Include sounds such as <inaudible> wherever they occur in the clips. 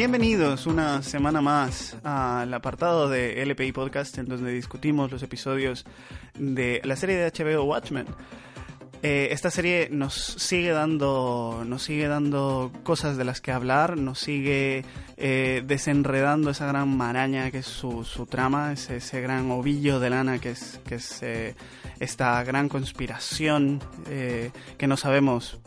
Bienvenidos una semana más al apartado de LPI Podcast en donde discutimos los episodios de la serie de HBO Watchmen. Eh, esta serie nos sigue dando nos sigue dando cosas de las que hablar, nos sigue eh, desenredando esa gran maraña que es su, su trama, ese, ese, gran ovillo de lana que es, que es eh, esta gran conspiración que no sabemos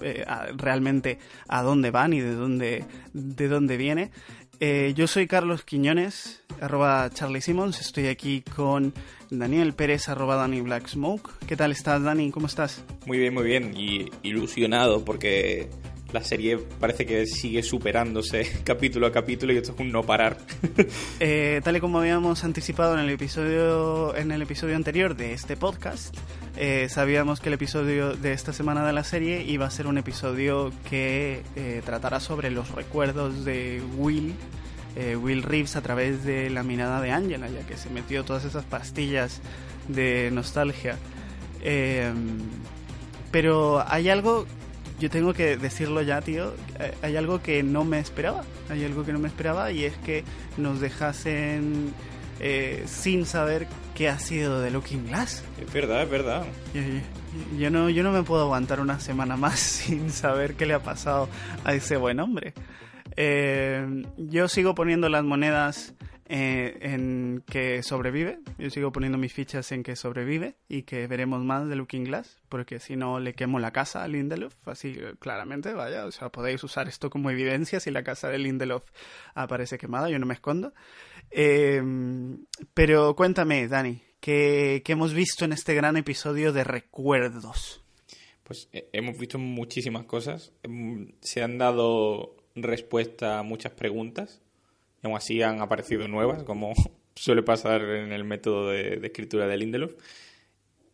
realmente a dónde va ni de dónde, de dónde viene. Eh, yo soy Carlos Quiñones, arroba Charlie Simmons. Estoy aquí con Daniel Pérez, arroba Dani Black Smoke. ¿Qué tal estás, Dani? ¿Cómo estás? Muy bien, muy bien. Y ilusionado porque la serie parece que sigue superándose <laughs> capítulo a capítulo y esto es un no parar. <laughs> eh, tal y como habíamos anticipado en el episodio, en el episodio anterior de este podcast, eh, sabíamos que el episodio de esta semana de la serie iba a ser un episodio que eh, tratará sobre los recuerdos de Will, eh, Will Reeves a través de la mirada de Angela, ya que se metió todas esas pastillas de nostalgia. pero hay algo, yo tengo que decirlo ya, tío, hay algo que no me esperaba, hay algo que no me esperaba y es que nos dejasen eh, sin saber qué ha sido de Looking Glass. Es verdad, es verdad. Yo, yo, yo, no, yo no me puedo aguantar una semana más <laughs> sin saber qué le ha pasado a ese buen hombre. Eh, yo sigo poniendo las monedas eh, en que sobrevive. Yo sigo poniendo mis fichas en que sobrevive y que veremos más de Looking Glass, porque si no le quemo la casa a Lindelof, así claramente, vaya, o sea, podéis usar esto como evidencia si la casa de Lindelof aparece quemada, yo no me escondo. Eh, pero cuéntame, Dani, ¿qué, ¿qué, hemos visto en este gran episodio de recuerdos? Pues eh, hemos visto muchísimas cosas. Se han dado respuesta a muchas preguntas. Y aún así han aparecido nuevas, como <laughs> suele pasar en el método de, escritura de Lindelof.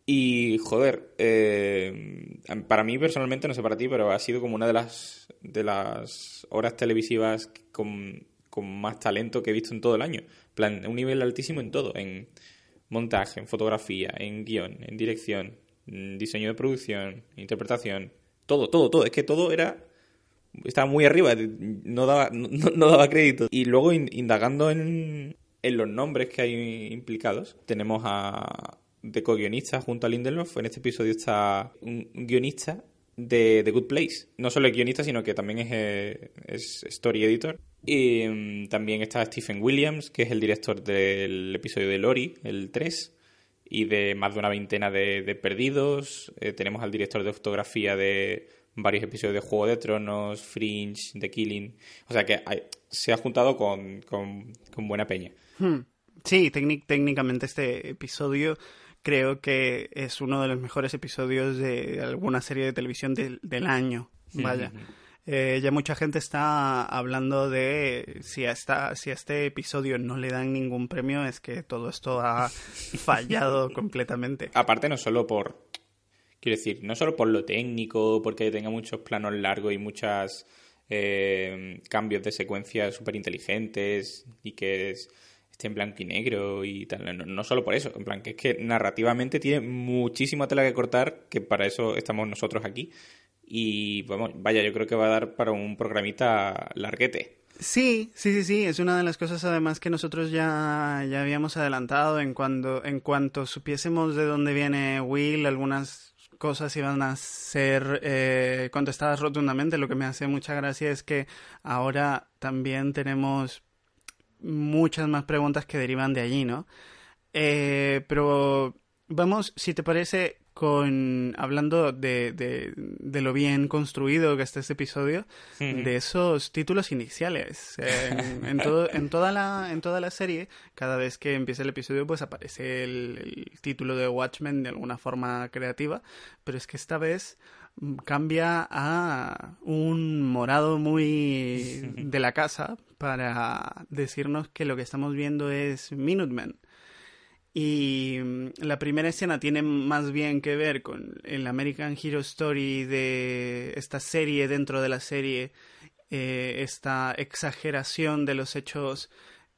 Y, joder, eh, para mí personalmente, no sé para ti, pero ha sido como una de las, de las horas televisivas con con más talento que he visto en todo el año. plan, un nivel altísimo en todo, en montaje, en fotografía, en guion, en dirección, diseño de producción, interpretación, todo, todo, todo. Es que todo era estaba muy arriba, no daba, no, daba crédito. Y luego indagando en, en los nombres que hay implicados, tenemos a de co-guionista junto a Lindelof. En este episodio está un guionista de The Good Place. No solo es guionista, sino que también es, es story editor. Y um, también está Stephen Williams, que es el director del episodio de Lori, el 3, y de más de una veintena de, de Perdidos. Eh, tenemos al director de fotografía de varios episodios de Juego de Tronos, Fringe, The Killing. O sea que hay, se ha juntado con, con, con buena peña. Hmm. Sí, técnicamente este episodio creo que es uno de los mejores episodios de alguna serie de televisión de, del año. Vaya. Eh, ya mucha gente está hablando de si a, esta, si a este episodio no le dan ningún premio es que todo esto ha <laughs> fallado completamente. Aparte no solo por, quiero decir, no solo por lo técnico, porque tenga muchos planos largos y muchos eh, cambios de secuencia súper inteligentes y que es, esté en blanco y negro y tal. No, no, solo por eso, en plan que es que narrativamente tiene muchísima tela que cortar, que para eso estamos nosotros aquí. Y bueno, vaya, yo creo que va a dar para un programita larguete. Sí, sí, sí, sí. Es una de las cosas además que nosotros ya, ya habíamos adelantado en cuando, en cuanto supiésemos de dónde viene Will, algunas cosas iban a ser eh, contestadas rotundamente. Lo que me hace mucha gracia es que ahora también tenemos muchas más preguntas que derivan de allí, ¿no? Eh, pero vamos, si te parece, con hablando de, de, de, lo bien construido que está este episodio, de esos títulos iniciales. En, en, todo, en, toda la, en toda la serie, cada vez que empieza el episodio, pues aparece el, el título de Watchmen de alguna forma creativa, pero es que esta vez cambia a un morado muy <laughs> de la casa para decirnos que lo que estamos viendo es Minutemen. Y mm, la primera escena tiene más bien que ver con el American Hero Story de esta serie dentro de la serie, eh, esta exageración de los hechos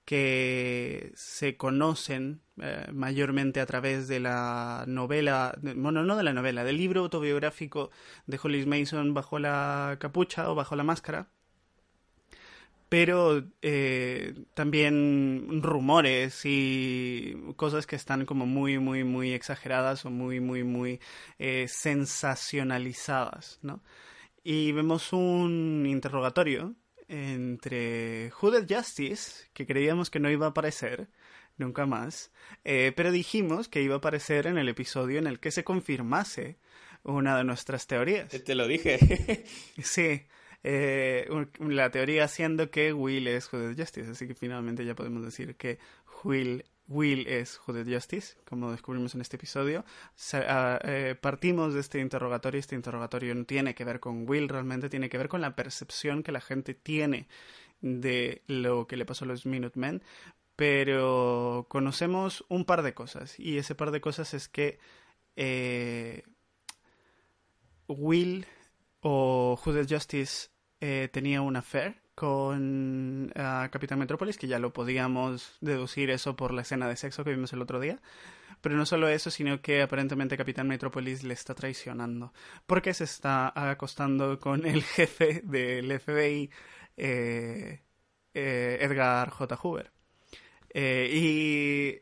que se conocen eh, mayormente a través de la novela, bueno, no de la novela, del libro autobiográfico de Hollis Mason bajo la capucha o bajo la máscara, pero eh, también rumores y cosas que están como muy, muy, muy exageradas o muy, muy, muy eh, sensacionalizadas, ¿no? Y vemos un interrogatorio entre Hooded Justice, que creíamos que no iba a aparecer nunca más, eh, pero dijimos que iba a aparecer en el episodio en el que se confirmase una de nuestras teorías. Te lo dije. sí. Eh, la teoría siendo que Will es Hooded Justice, así que finalmente ya podemos decir que Will, Will es Hooded Justice, como descubrimos en este episodio. Ah, eh, partimos de este interrogatorio, este interrogatorio no tiene que ver con Will, realmente tiene que ver con la percepción que la gente tiene de lo que le pasó a los Minutemen, pero conocemos un par de cosas, y ese par de cosas es que eh, Will o Hooded Justice eh, tenía una affair con uh, Capitán Metrópolis, que ya lo podíamos deducir eso por la escena de sexo que vimos el otro día. Pero no solo eso, sino que aparentemente Capitán Metrópolis le está traicionando. Porque se está acostando con el <laughs> jefe del FBI, eh, eh, Edgar J. Hoover. y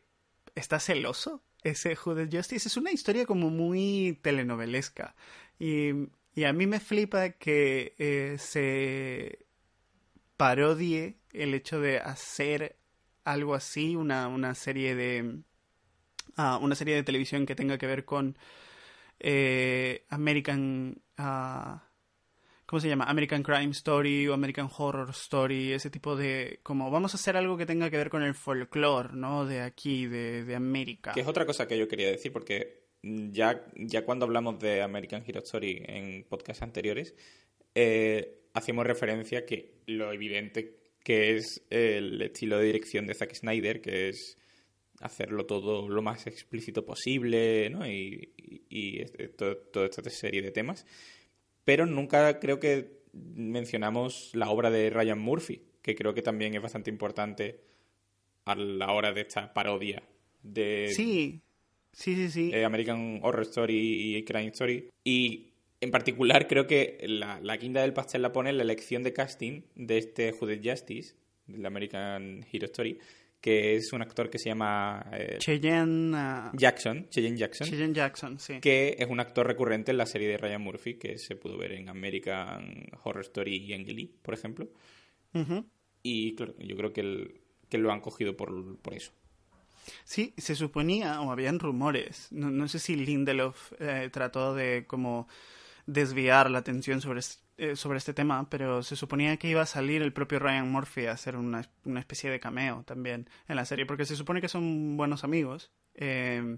está celoso ese Hooded Justice. Es una historia como muy telenovelesca. Y y a mí me flipa que eh, se parodie el hecho de hacer algo así, una, una serie de. Uh, una serie de televisión que tenga que ver con eh, American. Uh, ¿Cómo se llama? American Crime Story o American Horror Story, ese tipo de... Como vamos a hacer algo que tenga que ver con el folclore, ¿no? De aquí, de, de América. Que es otra cosa que yo quería decir, porque ya, ya cuando hablamos de American Hero Story en podcasts anteriores, eh, hacemos referencia que lo evidente que es el estilo de dirección de Zack Snyder, que es hacerlo todo lo más explícito posible, ¿no? Y, y, toda esta serie de temas. Pero nunca creo que mencionamos la obra de Ryan Murphy, que creo que también es bastante importante a la hora de esta parodia de... Sí, Sí, sí, sí. Eh, American Horror Story y Crime Story. Y en particular creo que la, la quinta del pastel la pone la elección de casting de este Judith Justice, del American Hero Story, que es un actor que se llama... Eh, Cheyenne... Uh, Jackson. Cheyenne Jackson. Cheyenne Jackson, sí. Que es un actor recurrente en la serie de Ryan Murphy, que se pudo ver en American Horror Story y en Glee, por ejemplo. Y claro, yo creo que, que lo han cogido por, por eso. Sí, se suponía, o habían rumores, no, sé si Lindelof eh, trató de como desviar la atención sobre, eh, sobre este tema, pero se suponía que iba a salir el propio Ryan Murphy a hacer una, una especie de cameo también en la serie, porque se supone que son buenos amigos. Eh,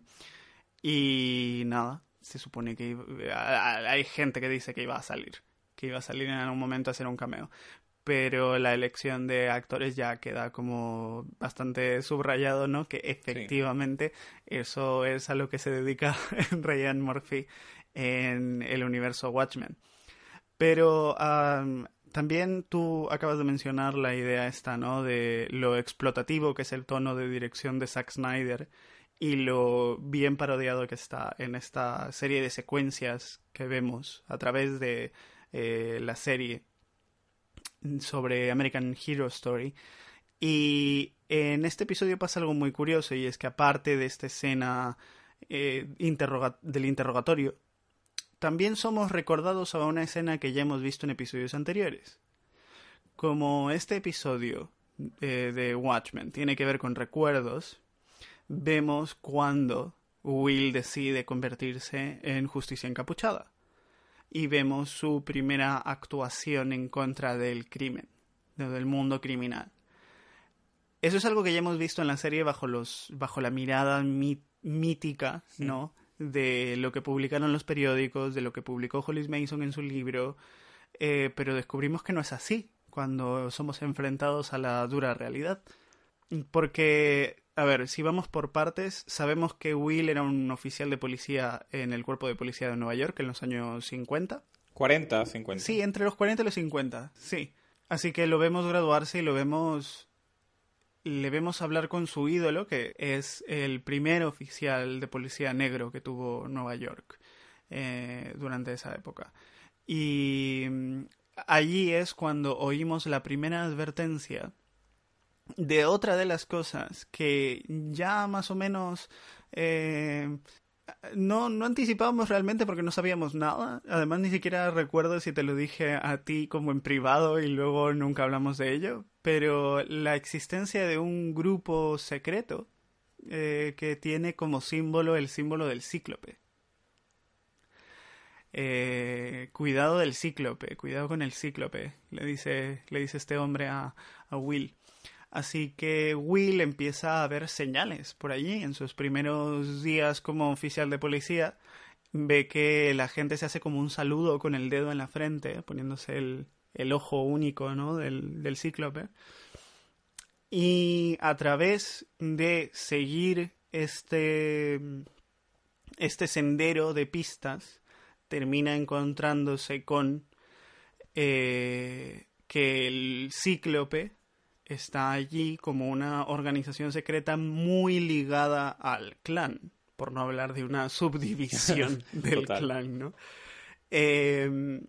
y nada, se supone que hay gente que dice que iba a salir, que iba a salir en algún momento a hacer un cameo pero la elección de actores ya queda como bastante subrayado, ¿no? Que efectivamente eso es a lo que se dedica <laughs> Ryan Murphy en el universo Watchmen. Pero también tú acabas de mencionar la idea esta, ¿no? De lo explotativo que es el tono de dirección de Zack Snyder y lo bien parodiado que está en esta serie de secuencias que vemos a través de eh, la serie sobre American Hero Story. Y en este episodio pasa algo muy curioso y es que aparte de esta escena eh, del interrogatorio, también somos recordados a una escena que ya hemos visto en episodios anteriores. Como este episodio eh, de Watchmen tiene que ver con recuerdos, vemos cuando Will decide convertirse en justicia encapuchada. Y vemos su primera actuación en contra del crimen, del mundo criminal. Eso es algo que ya hemos visto en la serie bajo, los, bajo la mirada mítica, ¿no? De lo que publicaron los periódicos, de lo que publicó Hollis Mason en su libro, eh, pero descubrimos que no es así cuando somos enfrentados a la dura realidad. Porque, a ver, si vamos por partes, sabemos que Will era un oficial de policía en el cuerpo de policía de Nueva York en los años 50. 40, 50. Sí, entre los 40 y los 50, sí. Así que lo vemos graduarse y lo vemos le vemos hablar con su ídolo, que es el primer oficial de policía negro que tuvo Nueva York eh, durante esa época. Y mm, allí es cuando oímos la primera advertencia de otra de las cosas que ya más o menos eh, no, no anticipábamos realmente porque no sabíamos nada. Además, ni siquiera recuerdo si te lo dije a ti como en privado y luego nunca hablamos de ello. Pero la existencia de un grupo secreto eh, que tiene como símbolo el símbolo del cíclope. Eh, cuidado del cíclope, cuidado con el cíclope, le dice, le dice este hombre a, a Will. Así que Will empieza a ver señales por allí en sus primeros días como oficial de policía. Ve que la gente se hace como un saludo con el dedo en la frente, poniéndose el, ojo único ¿no? del, del cíclope. Y a través de seguir este, este sendero de pistas, termina encontrándose con eh, que el cíclope está allí como una organización secreta muy ligada al clan, por no hablar de una subdivisión <laughs> del clan, ¿no? Em,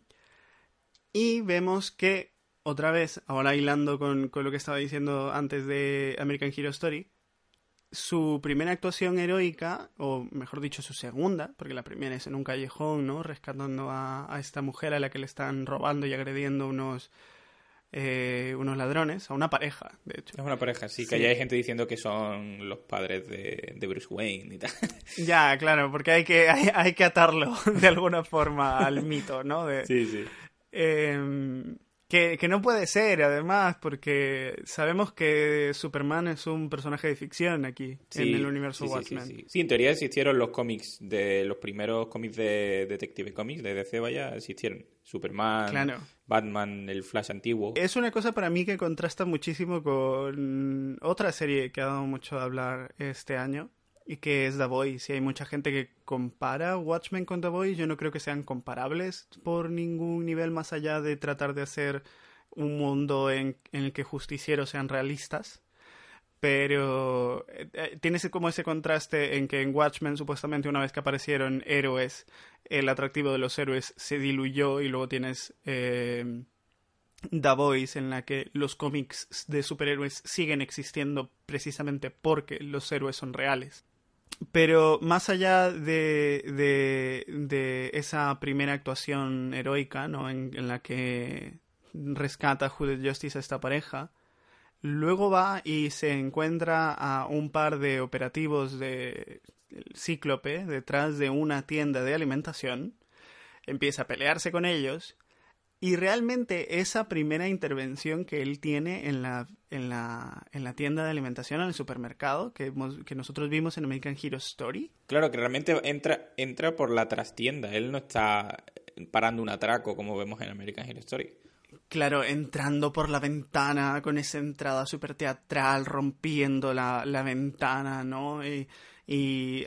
y vemos que, otra vez, ahora hilando con, con, lo que estaba diciendo antes de American Hero Story, su primera actuación heroica, o mejor dicho, su segunda, porque la primera es en un callejón, ¿no? Rescatando a, a esta mujer a la que le están robando y agrediendo unos eh, unos ladrones, a una pareja, de hecho. Es una pareja, sí, que ya hay gente diciendo que son los padres de, de Bruce Wayne y tal. <laughs> Ya, claro, porque hay que, hay, que atarlo <laughs> de alguna forma al mito, ¿no? De, sí, sí. Eh, que, que, no puede ser, además, porque sabemos que Superman es un personaje de ficción aquí, en el universo Watchmen. Sí, sí, en teoría existieron los cómics, de los primeros cómics de Detective Comics de DC, vaya, existieron. Superman, Batman, el Flash antiguo. Es una cosa para mí que contrasta muchísimo con otra serie que ha dado mucho de hablar este año, y que es The Voice. Y hay mucha gente que compara Watchmen con The Voice. Yo no creo que sean comparables por ningún nivel más allá de tratar de hacer un mundo en, el que justicieros sean realistas. Pero eh, eh, tienes como ese contraste en que en Watchmen supuestamente una vez que aparecieron héroes, el atractivo de los héroes se diluyó y luego tienes eh, The Voice en la que los cómics de superhéroes siguen existiendo precisamente porque los héroes son reales. Pero más allá de, de, esa primera actuación heroica, ¿no? En, la que rescata Judith Justice a esta pareja, luego va y se encuentra a un par de operativos de Cíclope detrás de una tienda de alimentación, empieza a pelearse con ellos y realmente esa primera intervención que él tiene en la, en la, en la tienda de alimentación, en el supermercado, que, que nosotros vimos en American Hero Story. Claro, que realmente entra, entra por la trastienda. Él no está parando un atraco como vemos en American Hero Story. Claro, entrando por la ventana con esa entrada súper teatral, rompiendo la, la ventana, ¿no? Y, y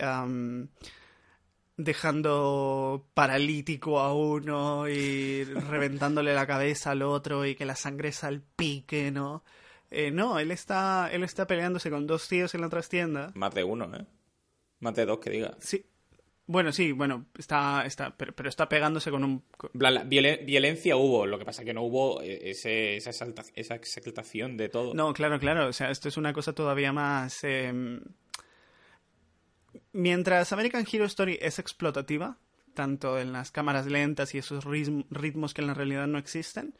dejando paralítico a uno y reventándole la cabeza al otro y que la sangre salpique, ¿no? Eh, no, él está, él está peleándose con dos tíos en la trastienda. Más de uno, ¿eh? Más de dos, que diga. Sí. Bueno, sí, bueno, está, está pero, está pegándose con un... violencia hubo, lo que pasa que no hubo ese, esa, esa exaltación de todo. No, claro, claro, o sea, esto es una cosa todavía más... Em, mientras American Hero Story es explotativa, tanto en las cámaras lentas y esos ritmos que en la realidad no existen,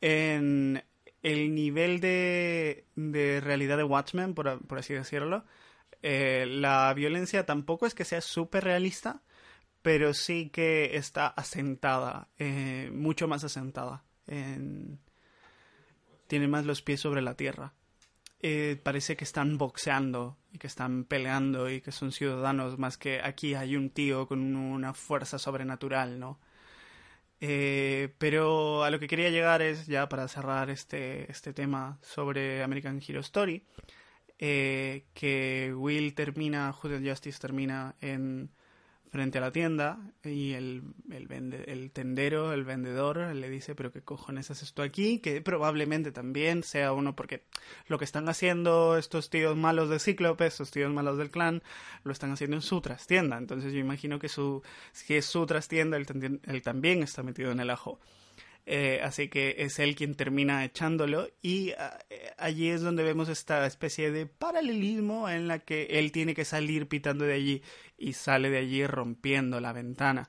en el nivel de, realidad de Watchmen, por, así decirlo, Eh, la violencia tampoco es que sea súper realista, pero sí que está asentada, eh, mucho más asentada. Tiene más los pies sobre la tierra. Eh, parece que están boxeando y que están peleando y que son ciudadanos, más que aquí hay un tío con una fuerza sobrenatural, ¿no? Pero a lo que quería llegar es, ya para cerrar este, este tema sobre American Hero Story, eh, que Will termina, Justice Justice termina en frente a la tienda y el, el, el tendero, el vendedor, le dice, pero qué cojones haces esto aquí, que probablemente también sea uno porque lo que están haciendo estos tíos malos de Cíclope, estos tíos malos del clan, lo están haciendo en su trastienda. Entonces yo imagino que su, si es su trastienda, él también está metido en el ajo. Eh, así que es él quien termina echándolo y ah, eh, allí es donde vemos esta especie de paralelismo en la que él tiene que salir pitando de allí y sale de allí rompiendo la ventana.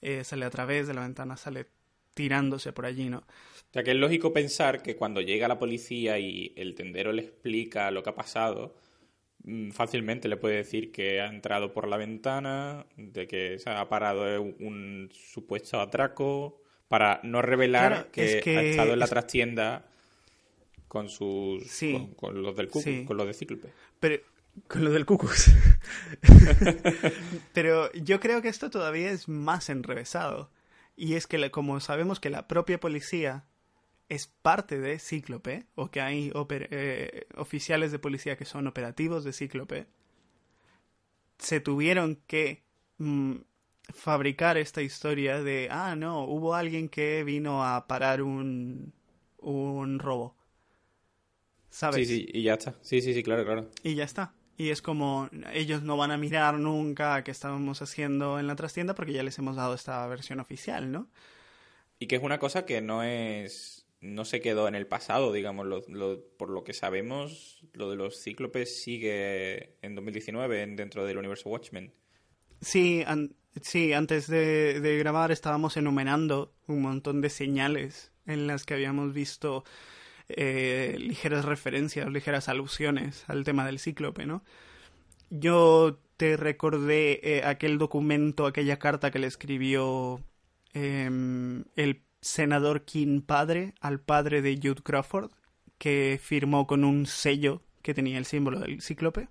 Eh, sale a través de la ventana, sale tirándose por allí, ¿no? O sea que es lógico pensar que cuando llega la policía y el tendero le explica lo que ha pasado, mm, fácilmente le puede decir que ha entrado por la ventana, de que se ha parado un supuesto atraco, para no revelar que, ha estado en la trastienda con sus con, los del Cucus, con los de Cíclope. Pero con lo del Cucus. <laughs> Pero yo creo que esto todavía es más enrevesado. Y es que como sabemos que la propia policía es parte de Cíclope, o que hay eh, oficiales de policía que son operativos de Cíclope, se tuvieron que mm, fabricar esta historia de, ah, no, hubo alguien que vino a parar un, un robo. ¿Sabes? Sí, sí, y ya está. Sí, sí, sí, claro, claro. Y ya está. Y es como, ellos no van a mirar nunca qué estábamos haciendo en la trastienda porque ya les hemos dado esta versión oficial, ¿no? Y que es una cosa que no es no se quedó en el pasado, digamos, por lo que sabemos, lo de los cíclopes sigue en 2019 dentro del universo Watchmen. Sí, Sí, antes de, grabar estábamos enumerando un montón de señales en las que habíamos visto eh, ligeras referencias, ligeras alusiones al tema del cíclope, ¿no? Yo te recordé eh, aquel documento, aquella carta que le escribió em, el senador King padre al padre de Jude Crawford, que firmó con un sello que tenía el símbolo del cíclope.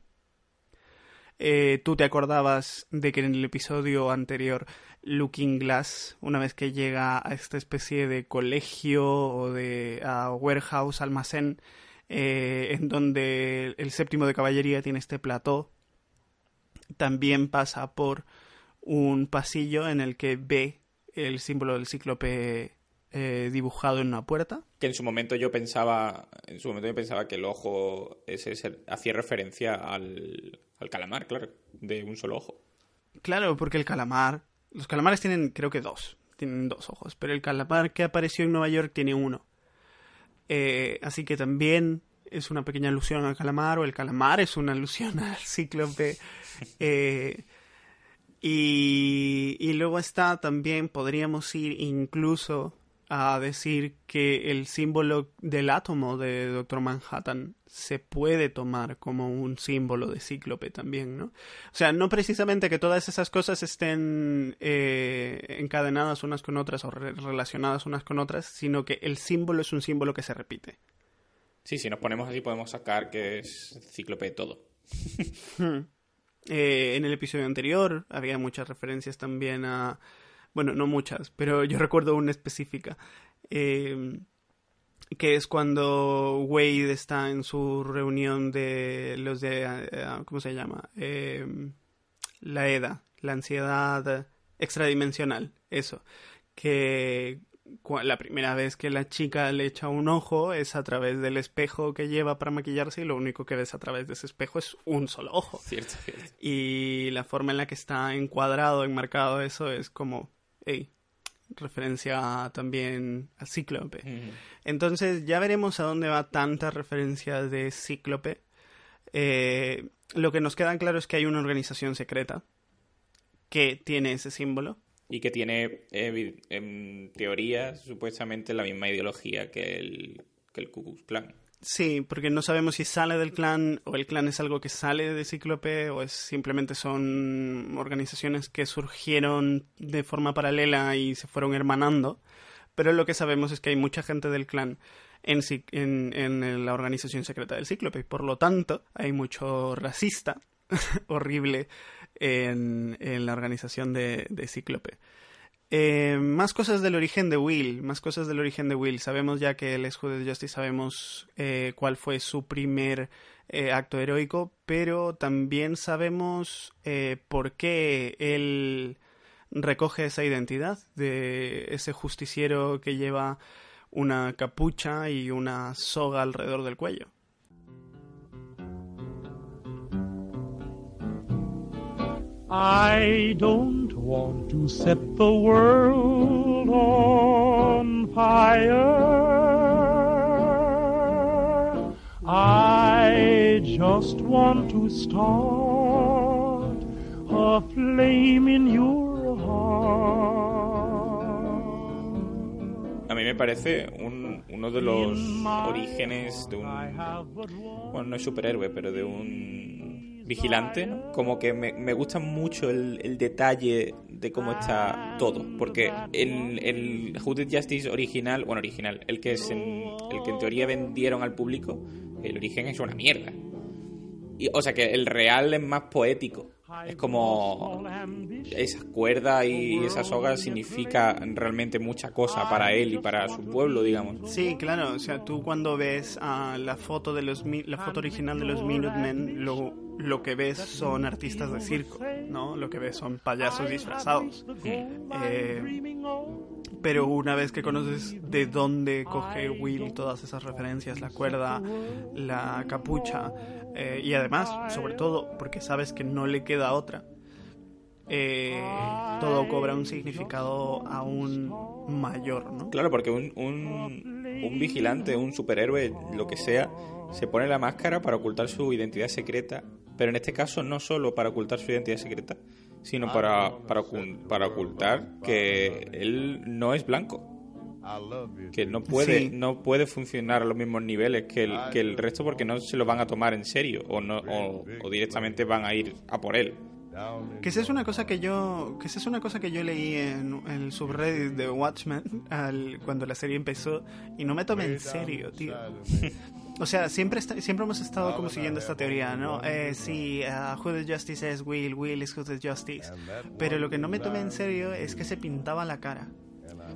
Eh, tú te acordabas de que en el episodio anterior Looking Glass, una vez que llega a esta especie de colegio o de warehouse, almacén, eh, en donde el séptimo de caballería tiene este plató, también pasa por un pasillo en el que ve el símbolo del cíclope eh, dibujado en una puerta. Que en su momento yo pensaba, en su momento yo pensaba que el ojo ese hacía referencia al, al calamar, claro, de un solo ojo. Claro, porque el calamar. Los calamares tienen, creo que dos. Tienen dos ojos. Pero el calamar que apareció en Nueva York tiene uno. Eh, así que también es una pequeña alusión al calamar. O el calamar es una alusión <laughs> al cíclope. Eh, y, y luego está también, podríamos ir incluso a decir que el símbolo del átomo de Doctor Manhattan se puede tomar como un símbolo de cíclope también, ¿no? O sea, no precisamente que todas esas cosas estén eh, encadenadas unas con otras o relacionadas unas con otras, sino que el símbolo es un símbolo que se repite. Sí, si nos ponemos así podemos sacar que es cíclope todo. <laughs> Eh, en el episodio anterior había muchas referencias también a bueno, no muchas, pero yo recuerdo una específica, em, que es cuando Wade está en su reunión de los de, eh, ¿cómo se llama? La EDA, la ansiedad extradimensional, eso, que la primera vez que la chica le echa un ojo es a través del espejo que lleva para maquillarse y lo único que ves a través de ese espejo es un solo ojo. Cierto, cierto. Y la forma en la que está encuadrado, enmarcado eso es como referencia también a Cíclope. Entonces ya veremos a dónde va tanta referencia de Cíclope. Eh, lo que nos queda claro es que hay una organización secreta que tiene ese símbolo. Y que tiene, en teoría, supuestamente la misma ideología que el, que el Ku Klux Klan. Sí, porque no sabemos si sale del clan o el clan es algo que sale de Cíclope o es simplemente son organizaciones que surgieron de forma paralela y se fueron hermanando. Pero lo que sabemos es que hay mucha gente del clan en, en, la organización secreta del Cíclope. Por lo tanto, hay mucho racista <laughs> horrible en, en, la organización de, de Cíclope. Eh, más cosas del origen de Will, más cosas del origen de Will. Sabemos ya que el es de Justice, sabemos eh, cuál fue su primer eh, acto heroico, pero también sabemos eh, por qué él recoge esa identidad de ese justiciero que lleva una capucha y una soga alrededor del cuello. I don't want to set the world on fire. I just want to start a flame in your heart. A mí me parece un, uno de los orígenes de un... Bueno, no es superhéroe, pero de un vigilante, Como que me, me gusta mucho el, detalle de cómo está todo. Porque el, el Justice original, bueno, original, el que, es el que en teoría vendieron al público, el origen es una mierda. Y, o sea que el real es más poético. Es como esa cuerda y esa soga significa realmente mucha cosa para él y para su pueblo, digamos. Sí, claro. O sea, tú cuando ves la foto de los la foto original de los Minutemen, lo, lo que ves son artistas de circo, ¿no? Lo que ves son payasos disfrazados. Eh, pero una vez que conoces de dónde coge Will todas esas referencias, la cuerda, la capucha, eh, y además, sobre todo, porque sabes que no le queda otra, eh, todo cobra un significado aún mayor, ¿no? Claro, porque un, un, un vigilante, un superhéroe, lo que sea, se pone la máscara para ocultar su identidad secreta, pero en este caso no solo para ocultar su identidad secreta, sino para, para, para ocultar que él no es blanco. Que no puede, no puede funcionar a los mismos niveles que el, que el resto porque no se lo van a tomar en serio o, no, o, directamente van a ir a por él. Que esa es una cosa que yo, que esa es una cosa que yo leí en, el subreddit de Watchmen al, cuando la serie empezó y no me tomé en serio, tío. O sea, siempre, siempre hemos estado como siguiendo esta teoría, ¿no? Eh, sí, uh, Who the Justice es Will, Will is Who the Justice. Pero lo que no me tomé en serio es que se pintaba la cara.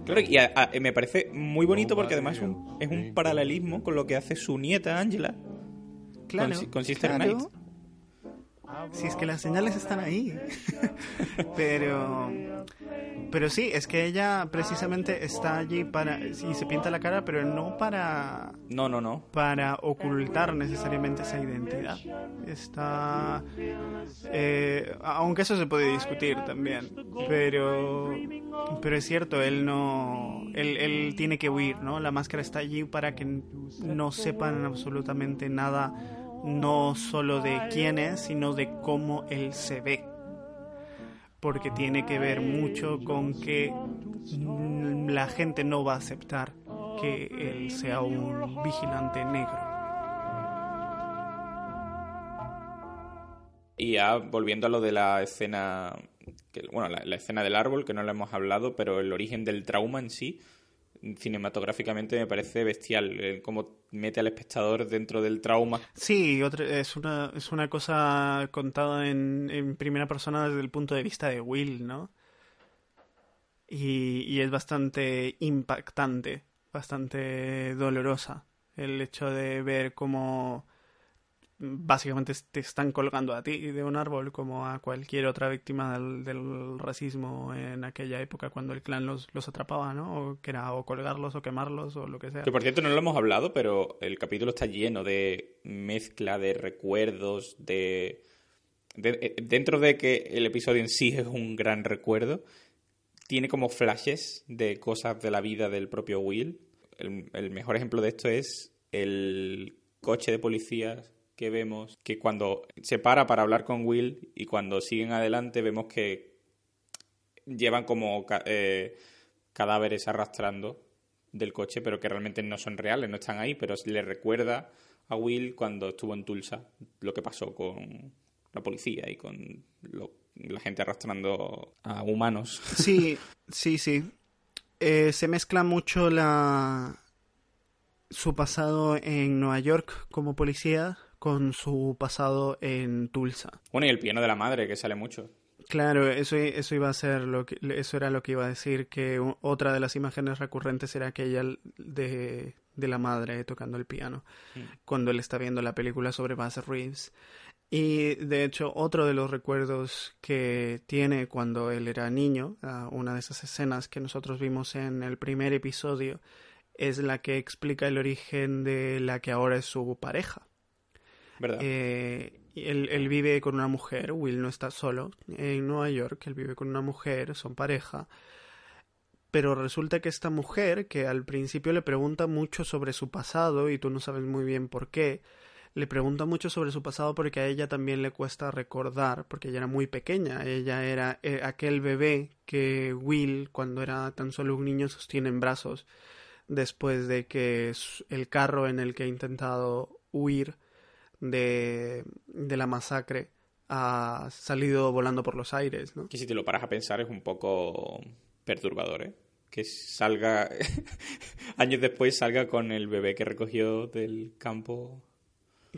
Claro, y me parece muy bonito porque además es un paralelismo con lo que hace su nieta Angela claro, con, Sister Knight. Si es que las señales están ahí. <laughs> pero pero sí, es que ella precisamente está allí para y se pinta la cara, pero no para No, no, no. para ocultar necesariamente esa identidad. Está eh, aunque eso se puede discutir también, pero pero es cierto, él no él, él tiene que huir, ¿no? La máscara está allí para que no sepan absolutamente nada no solo de quién es, sino de cómo él se ve. Porque tiene que ver mucho con que la gente no va a aceptar que él sea un vigilante negro. Y ya volviendo a lo de la escena, bueno, la, la, escena del árbol, que no lo hemos hablado, pero el origen del trauma en sí, cinematográficamente me parece bestial, eh, cómo mete al espectador dentro del trauma. Sí, es, una, es una cosa contada en, en, primera persona desde el punto de vista de Will, ¿no? Y, y es bastante impactante, bastante dolorosa el hecho de ver cómo básicamente te están colgando a ti de un árbol como a cualquier otra víctima del, racismo en aquella época cuando el clan los, los atrapaba, ¿no? O que era o colgarlos o quemarlos o lo que sea. Que por cierto no lo hemos hablado, pero el capítulo está lleno de mezcla de recuerdos, de... Eh, dentro de que el episodio en sí es un gran recuerdo, tiene como flashes de cosas de la vida del propio Will. El, el mejor ejemplo de esto es el coche de policías que vemos que cuando se para para hablar con Will y cuando siguen adelante vemos que llevan como eh, cadáveres arrastrando del coche, pero que realmente no son reales, no están ahí, pero le recuerda a Will cuando estuvo en Tulsa lo que pasó con la policía y con la gente arrastrando a humanos. <laughs> Sí, sí, sí. Eh, se mezcla mucho la su pasado en Nueva York como policía con su pasado en Tulsa. Bueno, y el piano de la madre, que sale mucho. Claro, eso, eso iba a ser lo que, eso era lo que iba a decir, que otra de las imágenes recurrentes era aquella de, de la madre tocando el piano, mm. cuando él está viendo la película sobre Bass Reeves. Y de hecho, otro de los recuerdos que tiene cuando él era niño, una de esas escenas que nosotros vimos en el primer episodio, es la que explica el origen de la que ahora es su pareja. ¿Verdad? Eh, él, vive con una mujer, Will no está solo en Nueva York, él vive con una mujer, son pareja. Pero resulta que esta mujer, que al principio le pregunta mucho sobre su pasado y tú no sabes muy bien por qué, le pregunta mucho sobre su pasado porque a ella también le cuesta recordar, porque ella era muy pequeña, ella era eh, aquel bebé que Will, cuando era tan solo un niño, sostiene en brazos después de que el carro en el que ha intentado huir de, de la masacre ha salido volando por los aires, ¿no? Que si te lo paras a pensar es un poco perturbador, ¿eh? Que salga, <laughs> años después salga con el bebé que recogió del campo.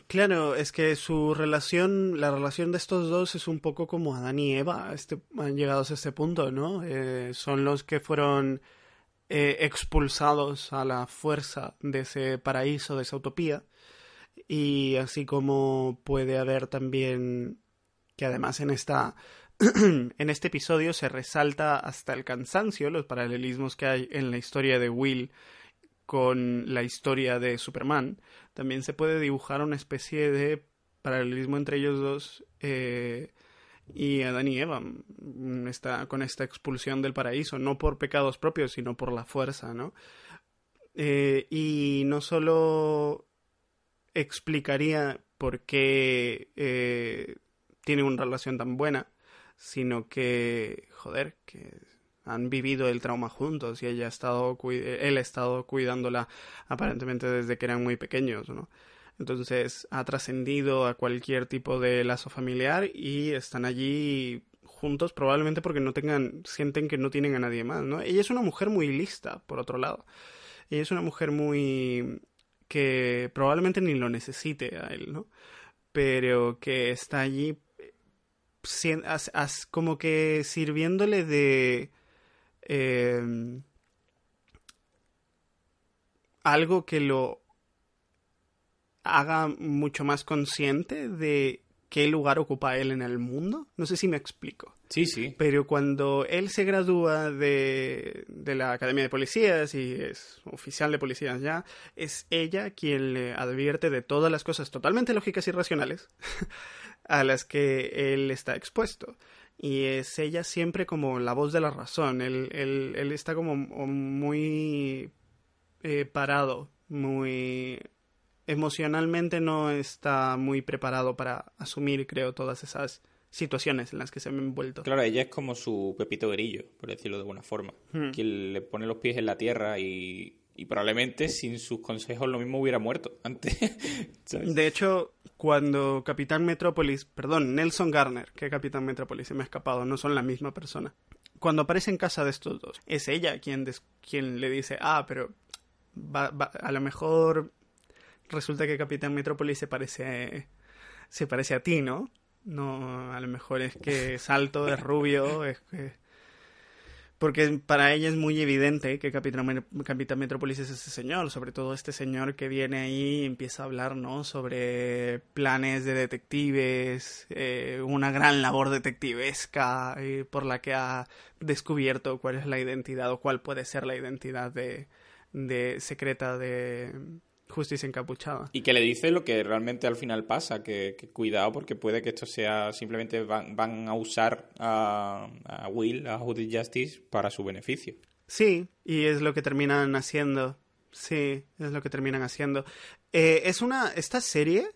Claro, es que su relación, la relación de estos dos es un poco como Adán y Eva, este, han llegado a este punto, ¿no? Eh, son los que fueron eh, expulsados a la fuerza de ese paraíso, de esa utopía. Y así como puede haber también que además en esta <clears throat> en este episodio se resalta hasta el cansancio los paralelismos que hay en la historia de Will con la historia de Superman. También se puede dibujar una especie de paralelismo entre ellos dos eh, y Adán y Eva mm, está con esta expulsión del paraíso, no por pecados propios, sino por la fuerza, ¿no? Eh, y no solo explicaría por qué eh, tiene una relación tan buena, sino que, joder, que han vivido el trauma juntos y ella ha estado, él ha estado cuidándola aparentemente desde que eran muy pequeños, ¿no? Entonces ha trascendido a cualquier tipo de lazo familiar y están allí juntos probablemente porque no tengan, sienten que no tienen a nadie más, ¿no? Ella es una mujer muy lista, por otro lado. Ella es una mujer muy que probablemente ni lo necesite a él, ¿no? Pero que está allí como que sirviéndole de em, algo que lo haga mucho más consciente de qué lugar ocupa él en el mundo. No sé si me explico. Sí, sí. Pero cuando él se gradúa de, de la Academia de Policías y es oficial de policías ya, es ella quien le advierte de todas las cosas totalmente lógicas y racionales <laughs> a las que él está expuesto. Y es ella siempre como la voz de la razón. Él, él, está como muy eh, parado, muy emocionalmente no está muy preparado para asumir, creo, todas esas situaciones en las que se han envuelto. Claro, ella es como su Pepito Grillo, por decirlo de alguna forma, hmm. quien le pone los pies en la tierra y, y probablemente sin sus consejos lo mismo hubiera muerto antes. <laughs> de hecho, cuando Capitán Metrópolis, perdón, Nelson Garner, que Capitán Metrópolis se me ha escapado, no son la misma persona. Cuando aparece en casa de estos dos, es ella quien, quien le dice, ah, pero a lo mejor resulta que Capitán Metrópolis se parece, se parece a ti, ¿no? No, a lo mejor es que es alto, es rubio, es que... Porque para ella es muy evidente que Capitán, Capitán Metrópolis es ese señor, sobre todo este señor que viene ahí y empieza a hablar, ¿no? Sobre planes de detectives, eh, una gran labor detectivesca eh, por la que ha descubierto cuál es la identidad o cuál puede ser la identidad de, de secreta de, justicia encapuchada. Y que le dice lo que realmente al final pasa, que, cuidado porque puede que esto sea simplemente van, a usar a, Will, a Justice Justice, para su beneficio. Sí, y es lo que terminan haciendo. Sí, es lo que terminan haciendo. Eh, es una. Esta serie,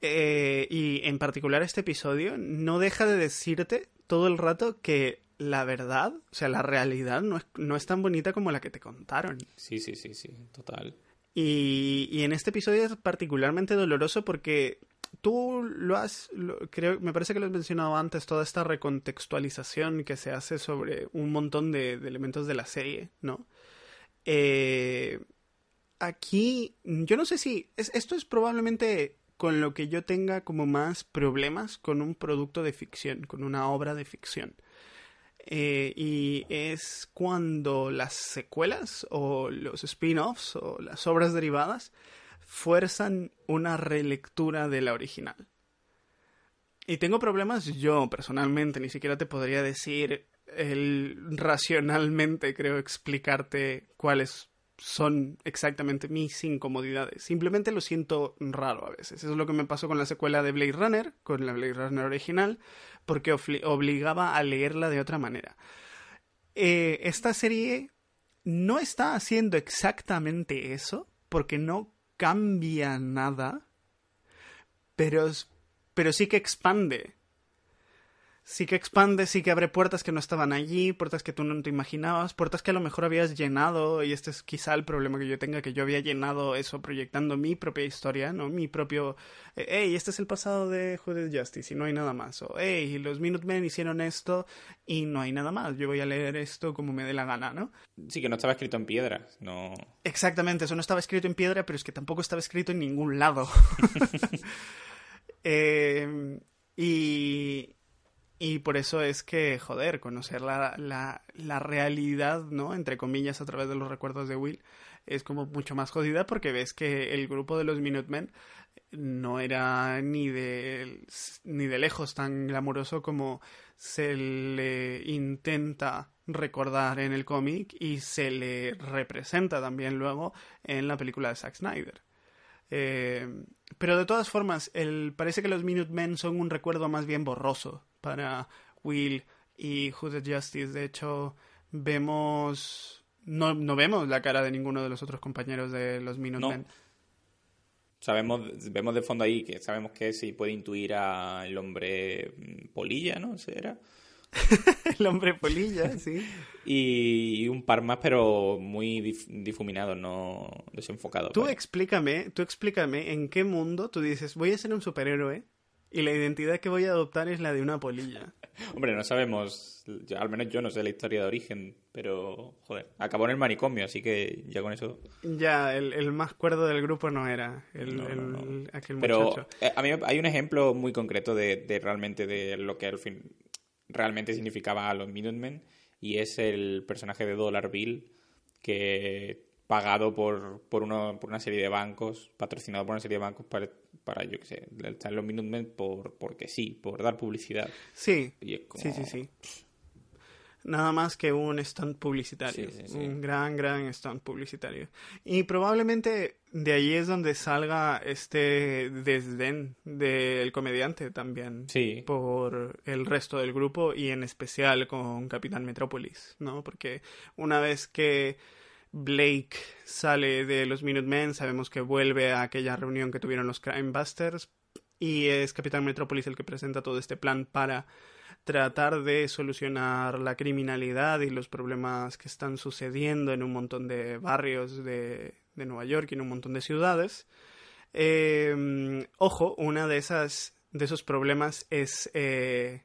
eh, y en particular este episodio, no deja de decirte todo el rato que la verdad, o sea, la realidad no es, no es tan bonita como la que te contaron. Sí, sí, sí, sí, total. Y, en este episodio es particularmente doloroso porque tú lo has, creo, me parece que lo has mencionado antes, toda esta recontextualización que se hace sobre un montón de, elementos de la serie, ¿no? Eh, aquí, yo no sé si, esto es probablemente con lo que yo tenga como más problemas con un producto de ficción, con una obra de ficción. Eh, y es cuando las secuelas o los spin-offs o las obras derivadas fuerzan una relectura de la original. Y tengo problemas yo personalmente, ni siquiera te podría decir racionalmente creo explicarte cuáles son exactamente mis incomodidades. Simplemente lo siento raro a veces. Eso es lo que me pasó con la secuela de Blade Runner, con la Blade Runner original, porque obligaba a leerla de otra manera. Eh, esta serie no está haciendo exactamente eso, porque no cambia nada, pero, pero sí que expande sí que expande, sí que abre puertas que no estaban allí, puertas que tú no te imaginabas, puertas que a lo mejor habías llenado, y este es quizá el problema que yo tenga, que yo había llenado eso proyectando mi propia historia, ¿no? Mi propio, hey, este es el pasado de Judith Justice y no hay nada más, o hey, los Minutemen hicieron esto y no hay nada más, yo voy a leer esto como me dé la gana, ¿no? Sí, que no estaba escrito en piedra, no... Exactamente, eso no estaba escrito en piedra, pero es que tampoco estaba escrito en ningún lado. <laughs> <laughs> eh, y, y por eso es que, joder, conocer la, la, la, realidad, ¿no? Entre comillas, a través de los recuerdos de Will, es como mucho más jodida porque ves que el grupo de los Minutemen no era ni de, ni de lejos tan glamuroso como se le intenta recordar en el cómic y se le representa también luego en la película de Zack Snyder. Eh, pero de todas formas, el, parece que los Minutemen son un recuerdo más bien borroso para Will y Who's Justice. De hecho, vemos. No, no vemos la cara de ninguno de los otros compañeros de los Minutemen. Sabemos, vemos de fondo ahí que sabemos que se puede intuir al hombre polilla, ¿no? ¿Era? <laughs> el hombre polilla, sí. Y, un par más, pero muy difuminados, no desenfocados. Tú explícame, tú explícame en qué mundo tú dices, voy a ser un superhéroe y la identidad que voy a adoptar es la de una polilla. <laughs> Hombre, no sabemos, al menos yo no sé la historia de origen, pero, joder, acabó en el manicomio, así que ya con eso... Ya, el, más cuerdo del grupo no era el, aquel muchacho. Pero eh, a mí hay un ejemplo muy concreto de, de realmente de lo que al fin realmente significaba a los Minutemen y es el personaje de Dollar Bill que pagado por, por, uno, por una serie de bancos, patrocinado por una serie de bancos para, para yo qué sé, estar los Minutemen por, porque sí, por dar publicidad. Sí, sí, sí, sí nada más que un stunt publicitario. Un gran, gran stunt publicitario. Y probablemente de ahí es donde salga este desdén del comediante también. Sí. Por el resto del grupo y en especial con Capitán Metrópolis, ¿no? Porque una vez que Blake sale de los Minutemen, sabemos que vuelve a aquella reunión que tuvieron los Crime Busters y es Capitán Metrópolis el que presenta todo este plan para tratar de solucionar la criminalidad y los problemas que están sucediendo en un montón de barrios de, de Nueva York y en un montón de ciudades. Eh, ojo, una de esas de esos problemas es eh,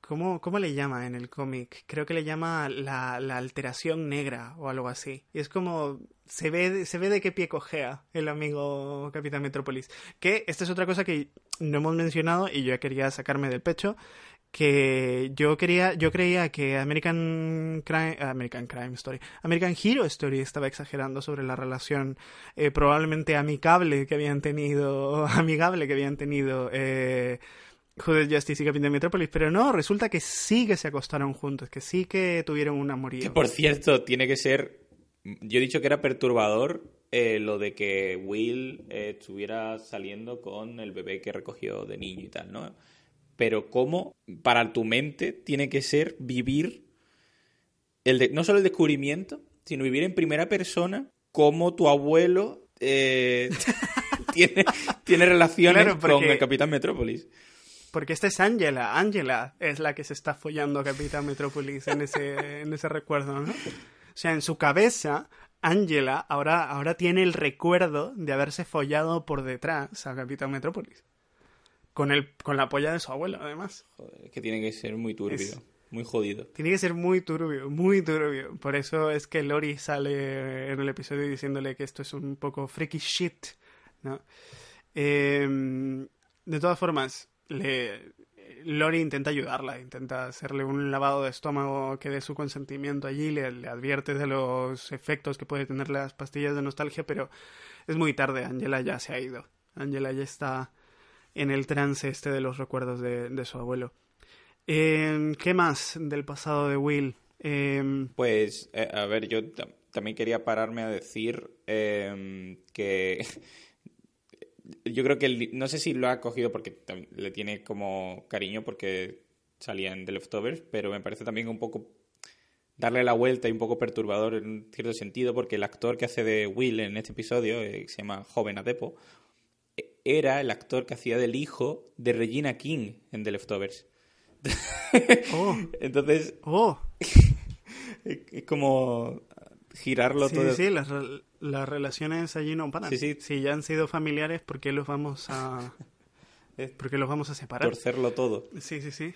¿cómo, ¿cómo, le llama en el cómic? Creo que le llama la, la, alteración negra o algo así. Y es como se ve, se ve de qué pie cojea el amigo Capitán Metrópolis. Que esta es otra cosa que no hemos mencionado y yo ya quería sacarme del pecho que yo quería, yo creía que American Crime, American Crime Story, American Hero Story estaba exagerando sobre la relación eh, probablemente amicable que habían tenido, <laughs> amigable que habían tenido eh, Justice y Capitán Metrópolis, pero no, resulta que sí que se acostaron juntos, que sí que tuvieron un amorío. Que por cierto, tiene que ser, yo he dicho que era perturbador eh, lo de que Will eh, estuviera saliendo con el bebé que recogió de niño y tal, ¿no? Pero cómo para tu mente tiene que ser vivir el no solo el descubrimiento, sino vivir en primera persona cómo tu abuelo eh, <laughs> tiene, tiene relaciones con el Capitán Metrópolis. Porque esta es Angela. Angela es la que se está follando a Capitán Metrópolis en ese, <laughs> en ese recuerdo, ¿no? O sea, en su cabeza, Angela ahora, ahora tiene el recuerdo de haberse follado por detrás a Capitán Metrópolis. Con, el, con la polla de su abuelo, además. Joder, que tiene que ser muy turbio, Es- muy jodido. Tiene que ser muy turbio, muy turbio. Por eso es que Lori sale en el episodio diciéndole que esto es un poco freaky shit, ¿no? Eh, de todas formas, le, Lori intenta ayudarla, intenta hacerle un lavado de estómago que dé su consentimiento allí, le, le advierte de los efectos que puede tener las pastillas de nostalgia, pero es muy tarde, Angela ya se ha ido. Angela ya está en el trance este de los recuerdos de, de su abuelo. Eh, ¿Qué más del pasado de Will? Eh, Pues, eh, a ver, yo tam- también quería pararme a decir eh, que <laughs> yo creo que no sé si lo ha cogido porque le tiene como cariño porque salía en The Leftovers, pero me parece también un poco darle la vuelta y un poco perturbador en cierto sentido porque el actor que hace de Will en este episodio, eh, se llama Joven Adepo, era el actor que hacía del hijo de Regina King en The Leftovers. <laughs> oh, Entonces, oh, es <laughs> como girarlo sí, todo. sí, las, re- las relaciones allí no paran. Sí, sí. Si ya han sido familiares, ¿por qué los vamos a, <laughs> por qué los vamos a separar? torcerlo todo. Sí, sí, sí.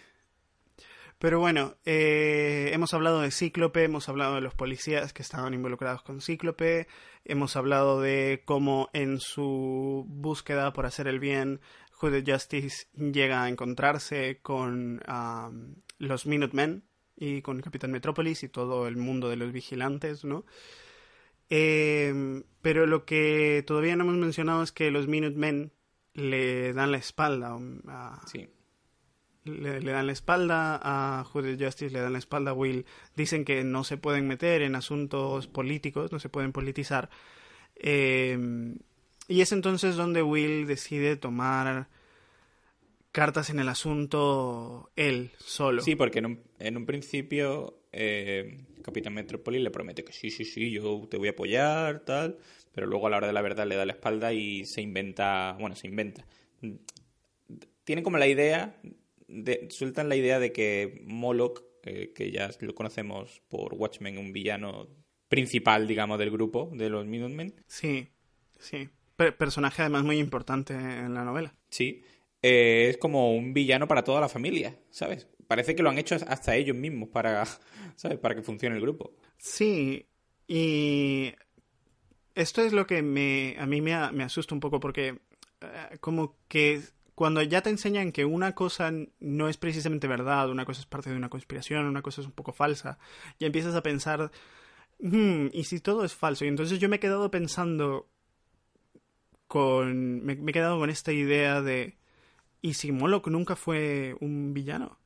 Pero bueno, eh, hemos hablado de Cíclope, hemos hablado de los policías que estaban involucrados con Cíclope, hemos hablado de cómo en su búsqueda por hacer el bien, Hooded Justice llega a encontrarse con am, los Minutemen y con Capitán Metrópolis y todo el mundo de los vigilantes, ¿no? Eh, pero lo que todavía no hemos mencionado es que los Minutemen le dan la espalda um, a, Sí. Le, dan la espalda a Hooded Justice, le dan la espalda a Will. Dicen que no se pueden meter en asuntos políticos, no se pueden politizar. Eh, y es entonces donde Will decide tomar cartas en el asunto él, solo. Sí, porque en un, principio eh, Capitán Metrópolis le promete que sí, sí, sí, yo te voy a apoyar, tal, pero luego a la hora de la verdad le da la espalda y se inventa, bueno, se inventa. Tienen como la idea, de, sueltan la idea de que Moloch, eh, que ya lo conocemos por Watchmen, un villano principal, digamos, del grupo, de los Minutemen, Sí, sí. Per- personaje además muy importante en la novela. Sí, eh, es como un villano para toda la familia, ¿sabes? Parece que lo han hecho hasta ellos mismos para, <laughs> ¿sabes? Para que funcione el grupo. Sí, y esto es lo que me, a mí me, me asusta un poco porque eh, como que cuando ya te enseñan que una cosa no es precisamente verdad, una cosa es parte de una conspiración, una cosa es un poco falsa, ya empiezas a pensar, "Hmm, ¿y si todo es falso? Y entonces yo me he quedado pensando con, me, me he quedado con esta idea de, ¿y si Moloch nunca fue un villano?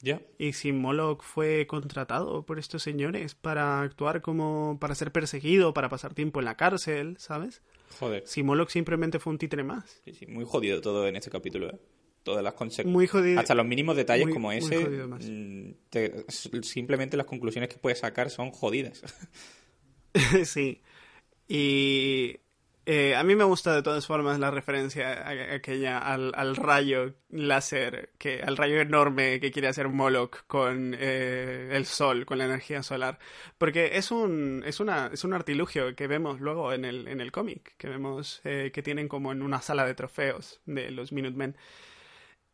Ya. ¿Y si Moloch fue contratado por estos señores para actuar como. para ser perseguido, para pasar tiempo en la cárcel, ¿sabes? Joder. Si Moloch simplemente fue un títere más. Sí, sí, muy jodido todo en este capítulo, ¿eh? Todas las consecuencias. Muy jodido. Hasta los mínimos detalles muy- como muy ese, jodido más. mm, te- simplemente las conclusiones que puedes sacar son jodidas. <laughs> sí. Y. eh, a mí me gusta de todas formas la referencia a- aquella al, al rayo láser, que, al rayo enorme que quiere hacer Moloch con eh, el sol, con la energía solar. Porque es un, es una, es un artilugio que vemos luego en el, en el cómic, que vemos eh, que tienen como en una sala de trofeos de los Minutemen.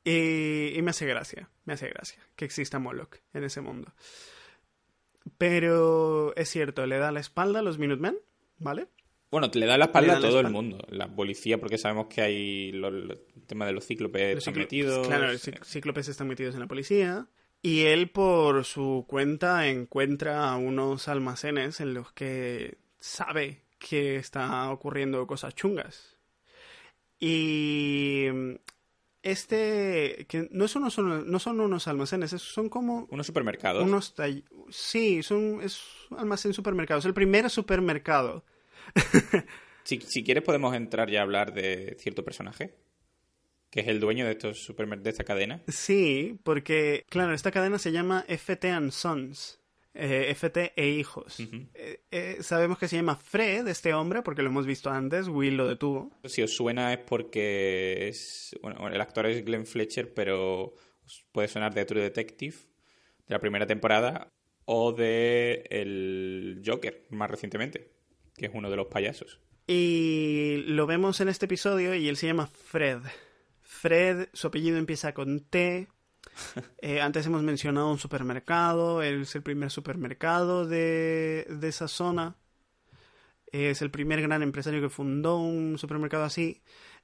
Y, y me hace gracia, me hace gracia que exista Moloch en ese mundo. Pero es cierto, le da la espalda a los Minutemen, ¿vale? Bueno, le da la espalda a todo el mundo. La policía, porque sabemos que hay lo- lo- el tema de los cíclopes Los están metidos. Claro, los cí- cíclopes están metidos en la policía. Y él, por su cuenta, encuentra unos almacenes en los que sabe que está ocurriendo cosas chungas. Y este, que no son, unos- no son unos almacenes, es- son como unos supermercados. unos tall- Sí, son, es un almacén supermercado, es el primer supermercado. Si, si quieres podemos entrar ya a hablar de cierto personaje, que es el dueño de estos supermer- de esta cadena. Sí, porque, claro, esta cadena se llama FT and Sons. Eh, FT e hijos. Eh, eh, sabemos que se llama Fred, este hombre, porque lo hemos visto antes, Will lo detuvo. Si os suena es porque es... Bueno, el actor es Glenn Fletcher, pero puede sonar de True Detective, de la primera temporada, o de el Joker, más recientemente, que es uno de los payasos. Y lo vemos en este episodio y él se llama Fred. Fred, su apellido empieza con T, <laughs> eh, antes hemos mencionado un supermercado, es el primer supermercado de, de esa zona. Es el primer gran empresario que fundó un supermercado así.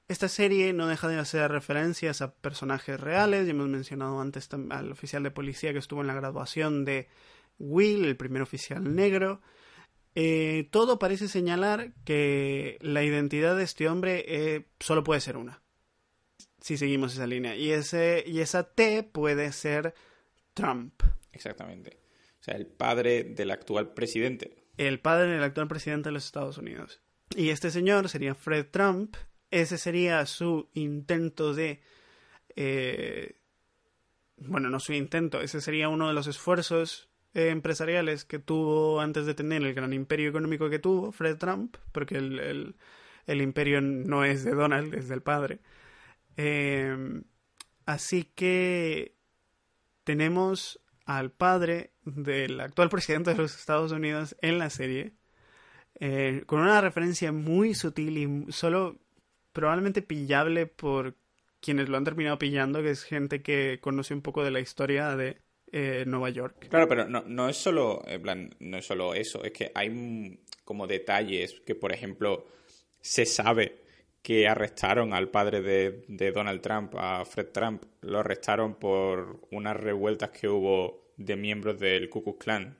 Esta serie no deja de hacer referencias a personajes reales. Ya hemos mencionado antes al oficial de policía que estuvo en la graduación de Will, el primer oficial negro. Eh, todo parece señalar que la identidad de este hombre eh, solo puede ser una si seguimos esa línea. Y, ese, y esa T puede ser Trump. Exactamente. O sea, el padre del actual presidente. El padre del actual presidente de los Estados Unidos. Y este señor sería Fred Trump. Ese sería su intento de... Eh, bueno, no su intento, ese sería uno de los esfuerzos eh, empresariales que tuvo antes de tener el gran imperio económico que tuvo Fred Trump, porque el, el imperio no es de Donald, es del padre. Em, así que tenemos al padre del actual presidente de los Estados Unidos en la serie, eh, con una referencia muy sutil y solo probablemente pillable por quienes lo han terminado pillando, que es gente que conoce un poco de la historia de eh, Nueva York. Claro, pero no, no es solo, en plan, no es solo eso, es que hay como detalles que, por ejemplo, se sabe que arrestaron al padre de, Donald Trump, a Fred Trump. Lo arrestaron por unas revueltas que hubo de miembros del Ku Klux Klan.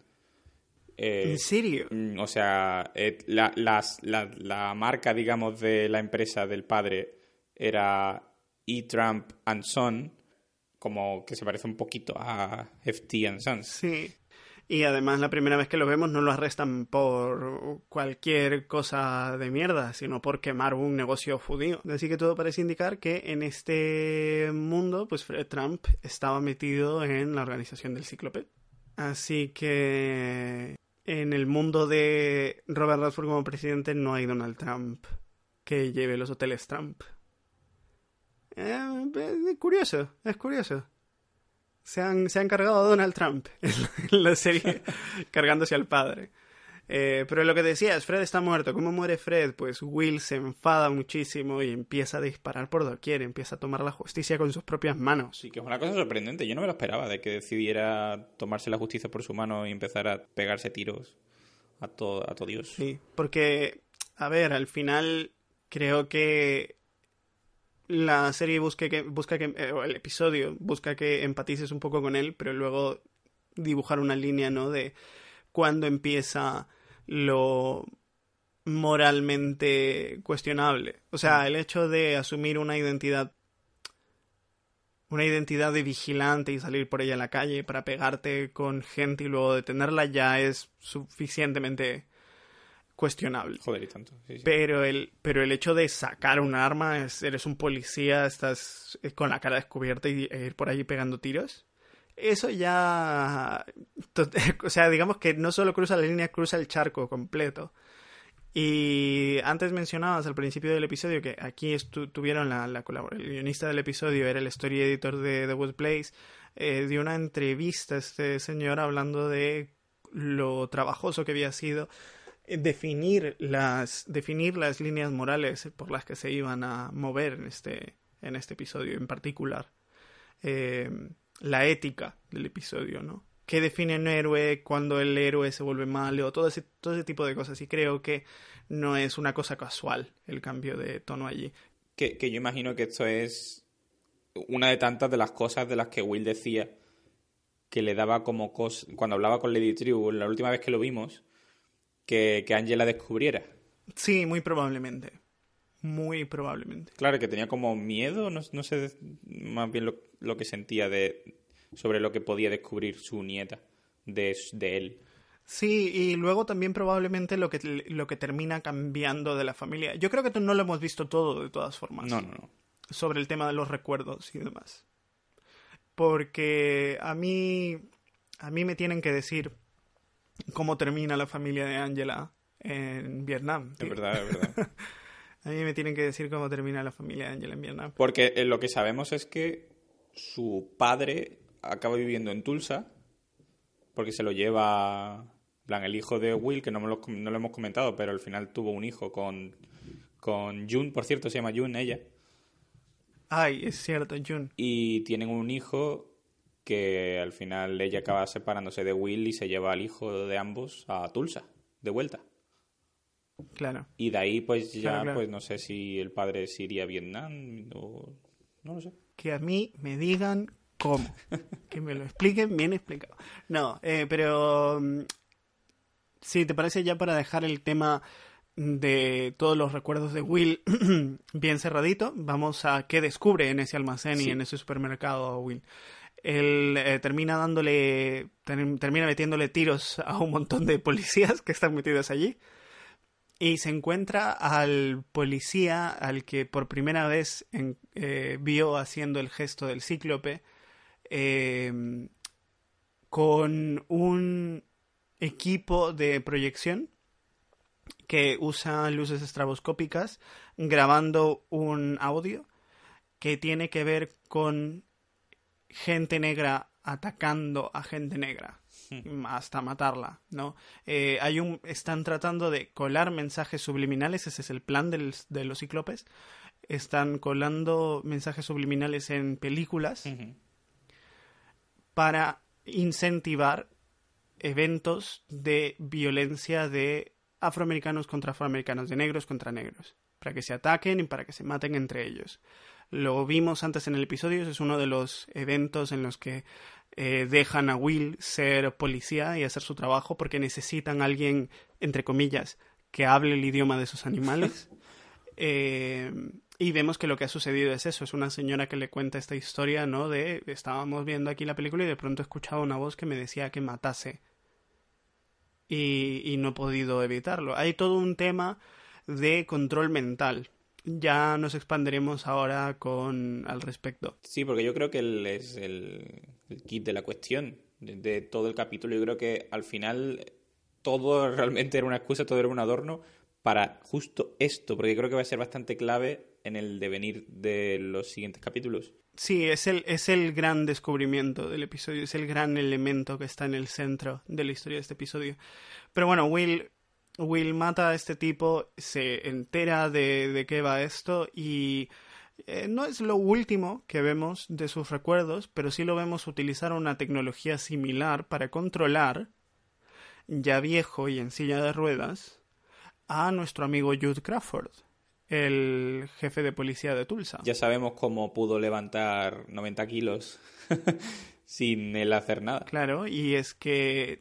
Eh, ¿En serio? Mm, o sea, eh, la, la, marca, digamos, de la empresa del padre era E. Trump and Son, como que se parece un poquito a FT and Sons. Sí. Y además la primera vez que lo vemos no lo arrestan por cualquier cosa de mierda, sino por quemar un negocio judío. Así que todo parece indicar que en este mundo, pues Fred Trump estaba metido en la organización del Cíclope. Así que en el mundo de Robert Redford como presidente no hay Donald Trump que lleve los hoteles Trump. Eh, es curioso, es curioso se han, se han cargado a Donald Trump <laughs> en la serie, <laughs> cargándose al padre. Eh, pero lo que decías, Fred está muerto. ¿Cómo muere Fred? Pues Will se enfada muchísimo y empieza a disparar por doquier, empieza a tomar la justicia con sus propias manos. Sí, que es una cosa sorprendente. Yo no me lo esperaba de que decidiera tomarse la justicia por su mano y empezar a pegarse tiros a todo, a todo Dios. Sí, porque, a ver, al final creo que la serie busca que, busca que eh, el episodio busca que empatices un poco con él, pero luego dibujar una línea, ¿no? De cuando empieza lo moralmente cuestionable. O sea, el hecho de asumir una identidad una identidad de vigilante y salir por ella en la calle para pegarte con gente y luego detenerla ya es suficientemente cuestionable. Joder, y tanto. Pero, el, pero el hecho de sacar un arma, es, eres un policía, estás eh, con la cara descubierta y e ir por allí pegando tiros, eso ya... <laughs> O sea, digamos que no solo cruza la línea, cruza el charco completo. Y antes mencionabas al principio del episodio que aquí tuvieron la, la colaboración. El guionista del episodio era el story editor de The Wood Place. Eh, dio una entrevista a este señor hablando de lo trabajoso que había sido definir las, definir las líneas morales por las que se iban a mover en este, en este episodio en particular. Eh, la ética del episodio, ¿no? ¿Qué define un héroe cuando el héroe se vuelve malo? Todo ese, todo ese tipo de cosas. Y creo que no es una cosa casual el cambio de tono allí. Que, que yo imagino que esto es una de tantas de las cosas de las que Will decía que le daba como cos cuando hablaba con Lady True la última vez que lo vimos que, que Angela descubriera. Sí, muy probablemente. Muy probablemente. Claro, que tenía como miedo, no, no sé más bien lo, lo, que sentía de sobre lo que podía descubrir su nieta de, de él. Sí, y luego también probablemente lo que, lo que termina cambiando de la familia. Yo creo que no lo hemos visto todo de todas formas. No, no, no. Sobre el tema de los recuerdos y demás. Porque a mí, a mí me tienen que decir cómo termina la familia de Angela en Vietnam. Es verdad, es verdad. <laughs> A mí me tienen que decir cómo termina la familia de Angela en Vietnam. Porque eh, lo que sabemos es que su padre acaba viviendo en Tulsa porque se lo lleva plan, el hijo de Will, que no, me lo, no lo hemos comentado, pero al final tuvo un hijo con, con June, por cierto, se llama June ella. Ay, es cierto, June. Y tienen un hijo que al final ella acaba separándose de Will y se lleva al hijo de ambos a Tulsa, de vuelta. Claro. Y de ahí, pues ya, Claro, claro. pues no sé si el padre se iría a Vietnam o. No lo sé. Que a mí me digan cómo. <laughs> que me lo expliquen bien explicado. No, eh, pero. mm, Si te parece, ya para dejar el tema de todos los recuerdos de Will <clears throat> bien cerradito, vamos a qué descubre en ese almacén y Sí. en ese supermercado Will. Él eh, termina dándole, ter- termina metiéndole tiros a un montón de policías que están metidos allí. Y se encuentra al policía al que por primera vez eh, vio haciendo el gesto del cíclope eh, con un equipo de proyección que usa luces estroboscópicas grabando un audio que tiene que ver con gente negra atacando a gente negra hasta matarla, ¿no? Eh, hay un están tratando de colar mensajes subliminales, ese es el plan del- de los cíclopes. Están colando mensajes subliminales en películas para incentivar eventos de violencia de afroamericanos contra afroamericanos, de negros contra negros, para que se ataquen y para que se maten entre ellos. Lo vimos antes en el episodio, es uno de los eventos en los que eh, dejan a Will ser policía y hacer su trabajo porque necesitan a alguien, entre comillas, que hable el idioma de esos animales. <laughs> Eh, y vemos que lo que ha sucedido es eso, es una señora que le cuenta esta historia, ¿no? De estábamos viendo aquí la película y de pronto escuchaba una voz que me decía que matase. Y, y no he podido evitarlo. Hay todo un tema de control mental. Ya nos expanderemos ahora con al respecto. Sí, porque yo creo que el- es el, el kit de la cuestión de, de todo el capítulo. Yo creo que al final todo <laughs> realmente era una excusa, todo era un adorno para justo esto, porque creo que va a ser bastante clave en el devenir de los siguientes capítulos. Sí, es el, es el gran descubrimiento del episodio, es el gran elemento que está en el centro de la historia de este episodio. Pero bueno, Will, Will mata a este tipo, se entera de, de qué va esto y eh, no es lo último que vemos de sus recuerdos, pero sí lo vemos utilizar una tecnología similar para controlar, ya viejo y en silla de ruedas, a nuestro amigo Jude Crawford, el jefe de policía de Tulsa. Ya sabemos cómo pudo levantar 90 kilos <laughs> sin él hacer nada. Claro, y es que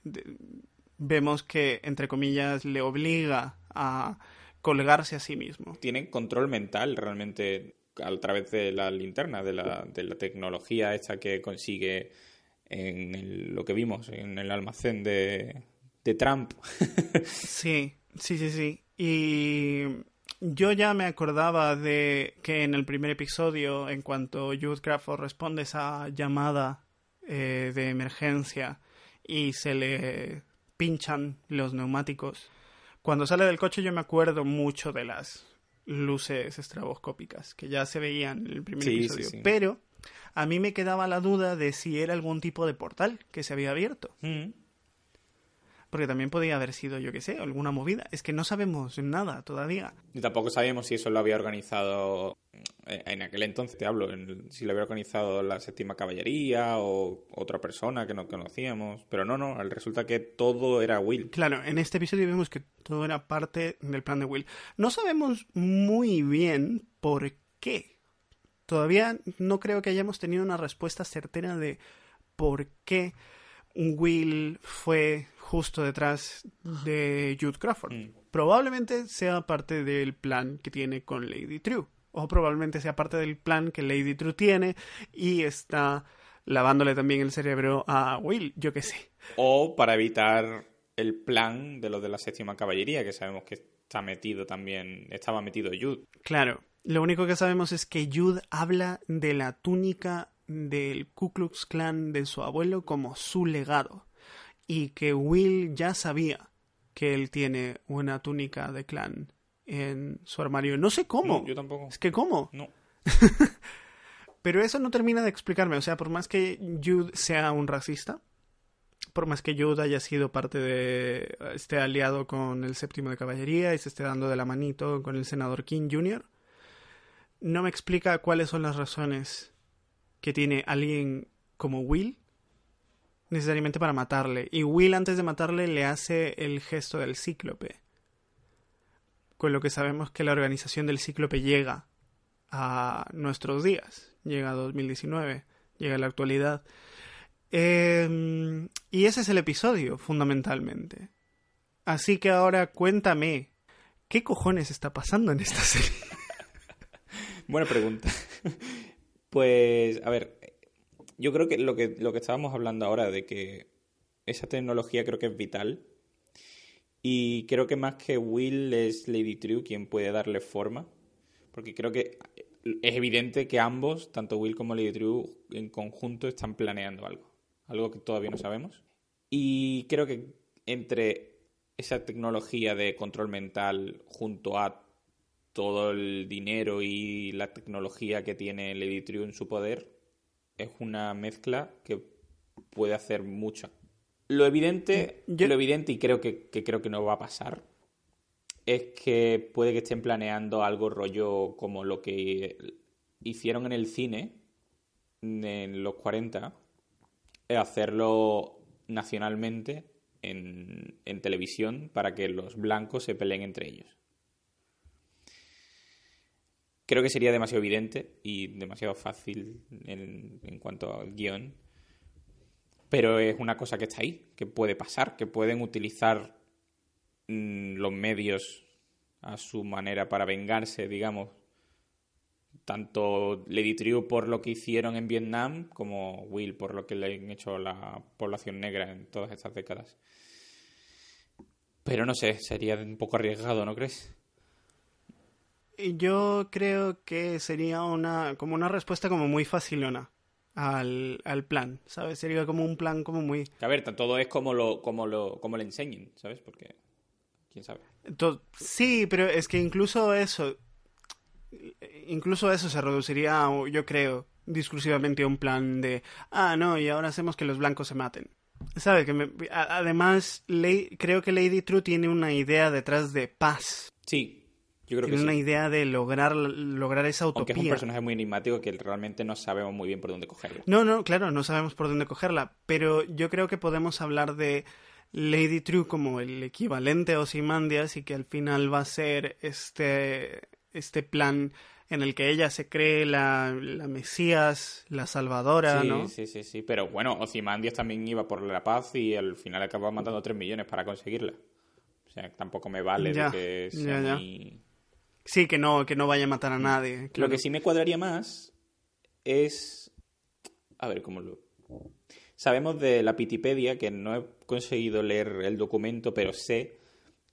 vemos que, entre comillas, le obliga a colgarse a sí mismo. Tienen control mental realmente a través de la linterna, de la, de la tecnología esta que consigue en el- lo que vimos en el almacén de, de Trump. <laughs> Sí, sí, sí, sí. Y yo ya me acordaba de que en el primer episodio, en cuanto Jude Crawford responde esa llamada eh, de emergencia y se le pinchan los neumáticos, cuando sale del coche yo me acuerdo mucho de las luces estroboscópicas que ya se veían en el primer Sí, sí, episodio. sí. Pero a mí me quedaba la duda de si era algún tipo de portal que se había abierto. Mm. Porque también podía haber sido, yo qué sé, alguna movida. Es que no sabemos nada todavía. Y tampoco sabíamos si eso lo había organizado eh, en aquel entonces, te hablo, en- si lo había organizado la séptima caballería o otra persona que no conocíamos. Pero no, no, resulta que todo era Will. Claro, en este episodio vemos que todo era parte del plan de Will. No sabemos muy bien por qué. Todavía no creo que hayamos tenido una respuesta certera de por qué Will fue justo detrás de Jude Crawford. Mm. Probablemente sea parte del plan que tiene con Lady True. O probablemente sea parte del plan que Lady True tiene y está lavándole también el cerebro a Will, yo qué sé. O para evitar el plan de los de la séptima caballería, que sabemos que está metido también, estaba metido Jude. Claro, lo único que sabemos es que Jude habla de la túnica del Ku Klux Klan de su abuelo como su legado. Y que Will ya sabía que él tiene una túnica de clan en su armario. No sé cómo. No, yo tampoco. Es que cómo. No. <laughs> Pero eso no termina de explicarme. O sea, por más que Jude sea un racista, por más que Jude haya sido parte de. esté aliado con el séptimo de caballería y se esté dando de la manito con el senador King Jr., no me explica cuáles son las razones que tiene alguien como Will necesariamente para matarle. Y Will antes de matarle le hace el gesto del cíclope. Con lo que sabemos que la organización del cíclope llega a nuestros días, llega a 2019, llega a la actualidad. Eh, y ese es el episodio, fundamentalmente. Así que ahora cuéntame, ¿qué cojones está pasando en esta <laughs> serie? Buena pregunta. <laughs> Pues, a ver, yo creo que lo que, lo que estábamos hablando ahora de que esa tecnología creo que es vital. Y creo que más que Will es Lady True quien puede darle forma. Porque creo que es evidente que ambos, tanto Will como Lady True, en conjunto están planeando algo. Algo que todavía no sabemos. Y creo que entre esa tecnología de control mental junto a todo el dinero y la tecnología que tiene Lady True en su poder, es una mezcla que puede hacer mucho. Lo evidente, Yo- lo evidente y creo que, que creo que no va a pasar, es que puede que estén planeando algo rollo como lo que hicieron en el cine en los 40, eh, hacerlo nacionalmente en, en televisión para que los blancos se peleen entre ellos. Creo que sería demasiado evidente y demasiado fácil en, cuanto al guion. Pero es una cosa que está ahí, que puede pasar, que pueden utilizar mm, los medios a su manera para vengarse, digamos. Tanto Lady True por lo que hicieron en Vietnam, como Will por lo que le han hecho a la población negra en todas estas décadas. Pero no sé, sería un poco arriesgado, ¿no crees? Yo creo que sería una como una respuesta como muy facilona al, al plan, ¿sabes? Sería como un plan como muy... A ver, todo es como lo, como lo, como le enseñen, ¿sabes? Porque, quién sabe. to- Sí, pero es que incluso eso, incluso eso se reduciría, yo creo, discursivamente a un plan de, ah, no, y ahora hacemos que los blancos se maten. ¿Sabes? Que me- además, creo que Lady True tiene una idea detrás de paz. Sí, yo creo que Tiene una sí. idea de lograr, lograr esa Aunque es un utopía. personaje muy enigmático que realmente no sabemos muy bien por dónde cogerlo. No, no, claro, no sabemos por dónde cogerla, pero yo creo que podemos hablar de Lady True como el equivalente a Ozymandias y que al final va a ser este, este plan en el que ella se cree la, la Mesías, la Salvadora, sí, ¿no? sí, sí, sí. Pero bueno, Ozymandias también iba por la paz y al final acabó matando 3 millones para conseguirla. O sea, tampoco me vale Ya, de que sea ya, ya. muy- Sí, que no, que no vaya a matar a nadie. Lo que sí me cuadraría más es... A ver, ¿cómo lo...? Sabemos de la Pitipedia, que no he conseguido leer el documento, pero sé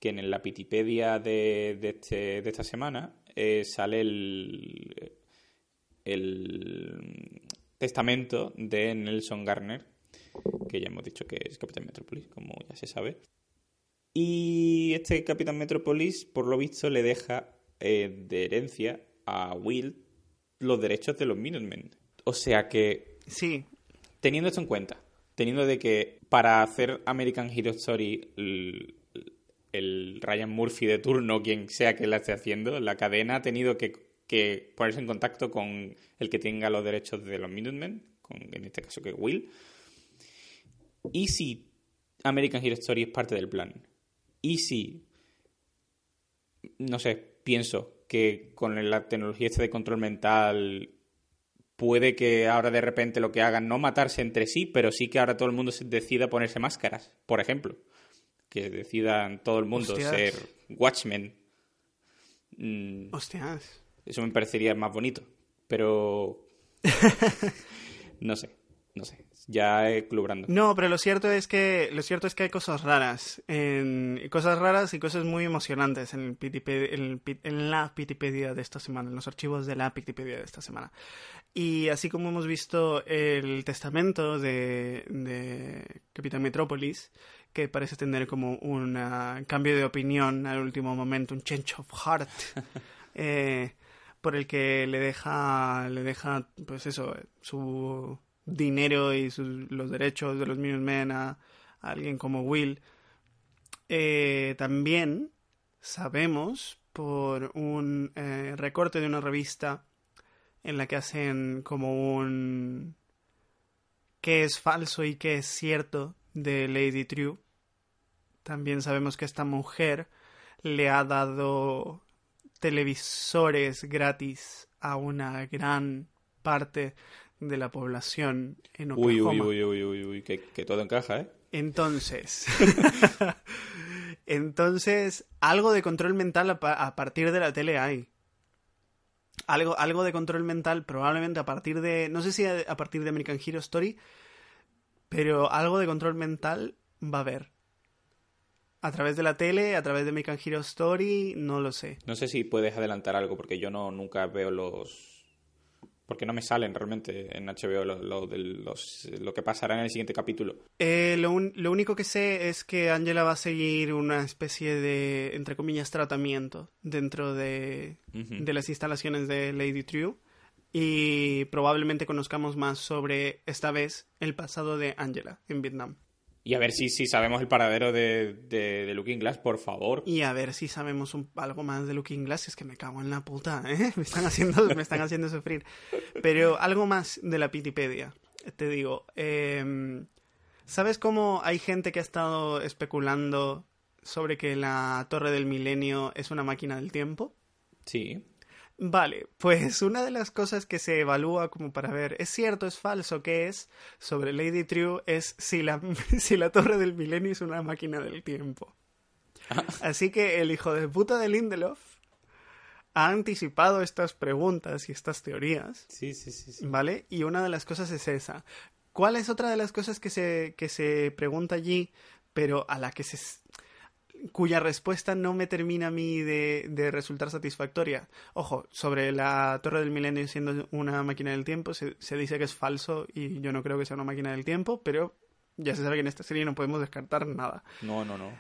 que en la Pitipedia de, de, este- de esta semana eh, sale el, el testamento de Nelson Garner, que ya hemos dicho que es Capitán Metrópolis, como ya se sabe. Y este Capitán Metrópolis, por lo visto, le deja eh, de herencia a Will los derechos de los Minutemen. O sea que, Sí, teniendo esto en cuenta, teniendo de que para hacer American Hero Story el, el Ryan Murphy de turno, quien sea que la esté haciendo, la cadena ha tenido que, que ponerse en contacto con el que tenga los derechos de los Minutemen, con, en este caso que Will. ¿Y si American Hero Story es parte del plan? ¿Y si, no sé, pienso que con la tecnología esta de control mental puede que ahora de repente lo que hagan no matarse entre sí, pero sí que ahora todo el mundo se decida ponerse máscaras, por ejemplo. Que decidan todo el mundo Hostias. ser Watchmen. Mm, hostias. eso me parecería más bonito. Pero. <laughs> No sé. no sé, ya clubrando. No, pero lo cierto es que lo cierto es que hay cosas raras, en, cosas raras y cosas muy emocionantes en, el en, la Pitipedia de esta semana, en los archivos de la Pitipedia de esta semana. Y así como hemos visto el testamento de, de Capitán Metrópolis, que parece tener como un cambio de opinión al último momento, un change of heart, <laughs> eh, por el que le deja, le deja, pues eso, su dinero y los derechos de los Minutemen a, a alguien como Will. Eh, también sabemos por un eh, recorte de una revista en la que hacen como un qué es falso y qué es cierto de Lady True. También sabemos que esta mujer le ha dado televisores gratis a una gran parte de la población en Oklahoma. Uy, uy, uy, uy, uy, que, todo encaja, ¿eh? Entonces, <laughs> entonces, algo de control mental a, partir de la tele hay. Algo, algo de control mental probablemente a partir de, no sé si a, partir de American Hero Story, pero algo de control mental va a haber. A través de la tele, a través de American Hero Story, no lo sé. No sé si puedes adelantar algo porque yo no nunca veo los porque no me salen realmente en HBO lo, lo que pasará en el siguiente capítulo. Eh, lo, único que sé es que Angela va a seguir una especie de, entre comillas, tratamiento dentro de, de las instalaciones de Lady True y probablemente conozcamos más sobre, esta vez, el pasado de Angela en Vietnam. Y a ver si, si sabemos el paradero de, de, Looking Glass, por favor. Y a ver si sabemos algo más de Looking Glass. Es que me cago en la puta, ¿eh? <laughs> Me están haciendo, me están haciendo sufrir. Pero algo más de la Pitipedia. Te digo, em, ¿sabes cómo hay gente que ha estado especulando sobre que la Torre del Milenio es una máquina del tiempo? Sí. Vale, pues una de las cosas que se evalúa como para ver es cierto, es falso, qué es sobre Lady True es si la, <laughs> si la Torre del Milenio es una máquina del tiempo. Así que el hijo de puta de Lindelof ha anticipado estas preguntas y estas teorías. Sí, sí, sí, ¿Vale? Y una de las cosas es esa. ¿Cuál es otra de las cosas que se, que se pregunta allí, pero a la que se cuya respuesta no me termina a mí de, resultar satisfactoria. Ojo, sobre la Torre del Milenio siendo una máquina del tiempo, se, dice que es falso y yo no creo que sea una máquina del tiempo, pero ya se sabe que en esta serie no podemos descartar nada. No, no, no.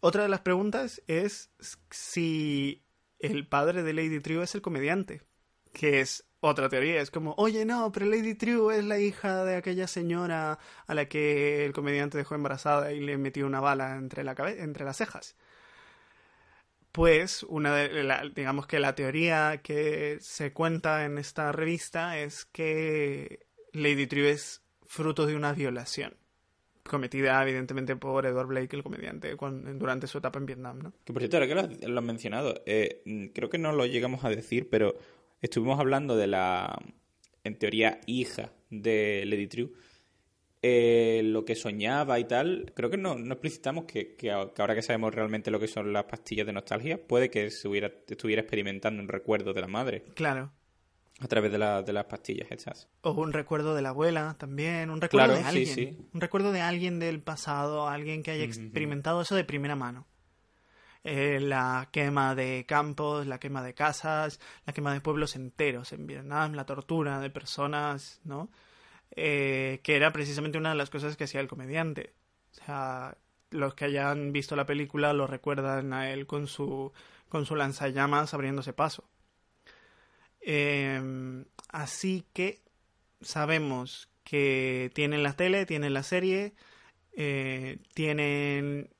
Otra de las preguntas es si el padre de Lady True es el comediante, que es otra teoría. Es como, oye, no, pero Lady True es la hija de aquella señora a la que el comediante dejó embarazada y le metió una bala entre, la entre las cejas. Pues, una de digamos que la teoría que se cuenta en esta revista es que Lady True es fruto de una violación cometida evidentemente por Edward Blake, el comediante, durante su etapa en Vietnam, ¿no? Que por cierto, ahora que lo, has mencionado, eh, creo que no lo llegamos a decir, pero estuvimos hablando de la, en teoría, hija de Lady True, eh, lo que soñaba y tal, creo que no, no explicitamos que, ahora que sabemos realmente lo que son las pastillas de nostalgia, puede que se hubiera, estuviera experimentando un recuerdo de la madre. Claro. A través de, de las pastillas hechas. O un recuerdo de la abuela también, un recuerdo de alguien. Un recuerdo de alguien del pasado, alguien que haya experimentado eso de primera mano. Eh, la quema de campos, la quema de casas, la quema de pueblos enteros en Vietnam, la tortura de personas, ¿no? Eh, que era precisamente una de las cosas que hacía el comediante. O sea, los que hayan visto la película lo recuerdan a él con su, con su lanzallamas abriéndose paso. Em, así que sabemos que tienen la tele, tienen la serie, eh, tienen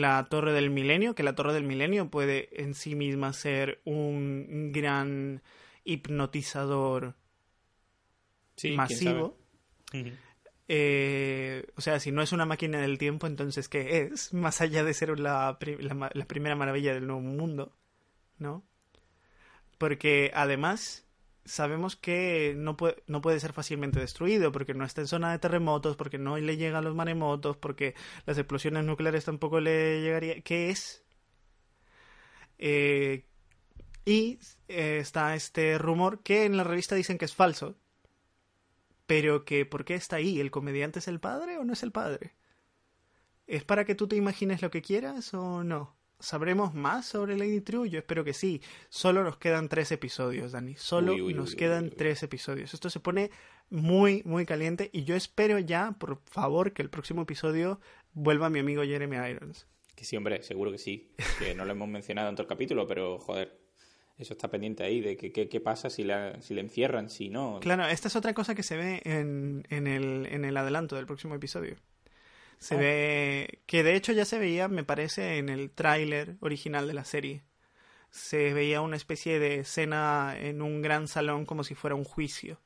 la Torre del Milenio, que la Torre del Milenio puede en sí misma ser un gran hipnotizador masivo. Eh, o sea, si no es una máquina del tiempo, entonces ¿qué es? <laughs> Más allá de ser la, la primera maravilla del nuevo mundo, ¿no? Porque además sabemos que no puede, ser fácilmente destruido porque no está en zona de terremotos, porque no le llegan los maremotos, porque las explosiones nucleares tampoco le llegaría. ¿Qué es? Eh, y eh, está este rumor que en la revista dicen que es falso, pero que ¿por qué está ahí? ¿El comediante es el padre o no es el padre? ¿Es para que tú te imagines lo que quieras o no? ¿Sabremos más sobre Lady True? Yo espero que sí. Solo nos quedan tres episodios, Dani. Solo Uy, uy, nos uy, quedan tres episodios. Esto se pone muy, muy caliente y yo espero ya, por favor, que el próximo episodio vuelva mi amigo Jeremy Irons. Que sí, hombre, seguro que sí. Que no lo hemos mencionado en todo el capítulo, pero joder, eso está pendiente ahí de que, que- qué pasa si, la, si le encierran, si no. Claro, esta es otra cosa que se ve en, en, el, en el adelanto del próximo episodio. Se Ah. ve que de hecho ya se veía, me parece, en el tráiler original de la serie. Se veía una especie de escena en un gran salón como si fuera un juicio.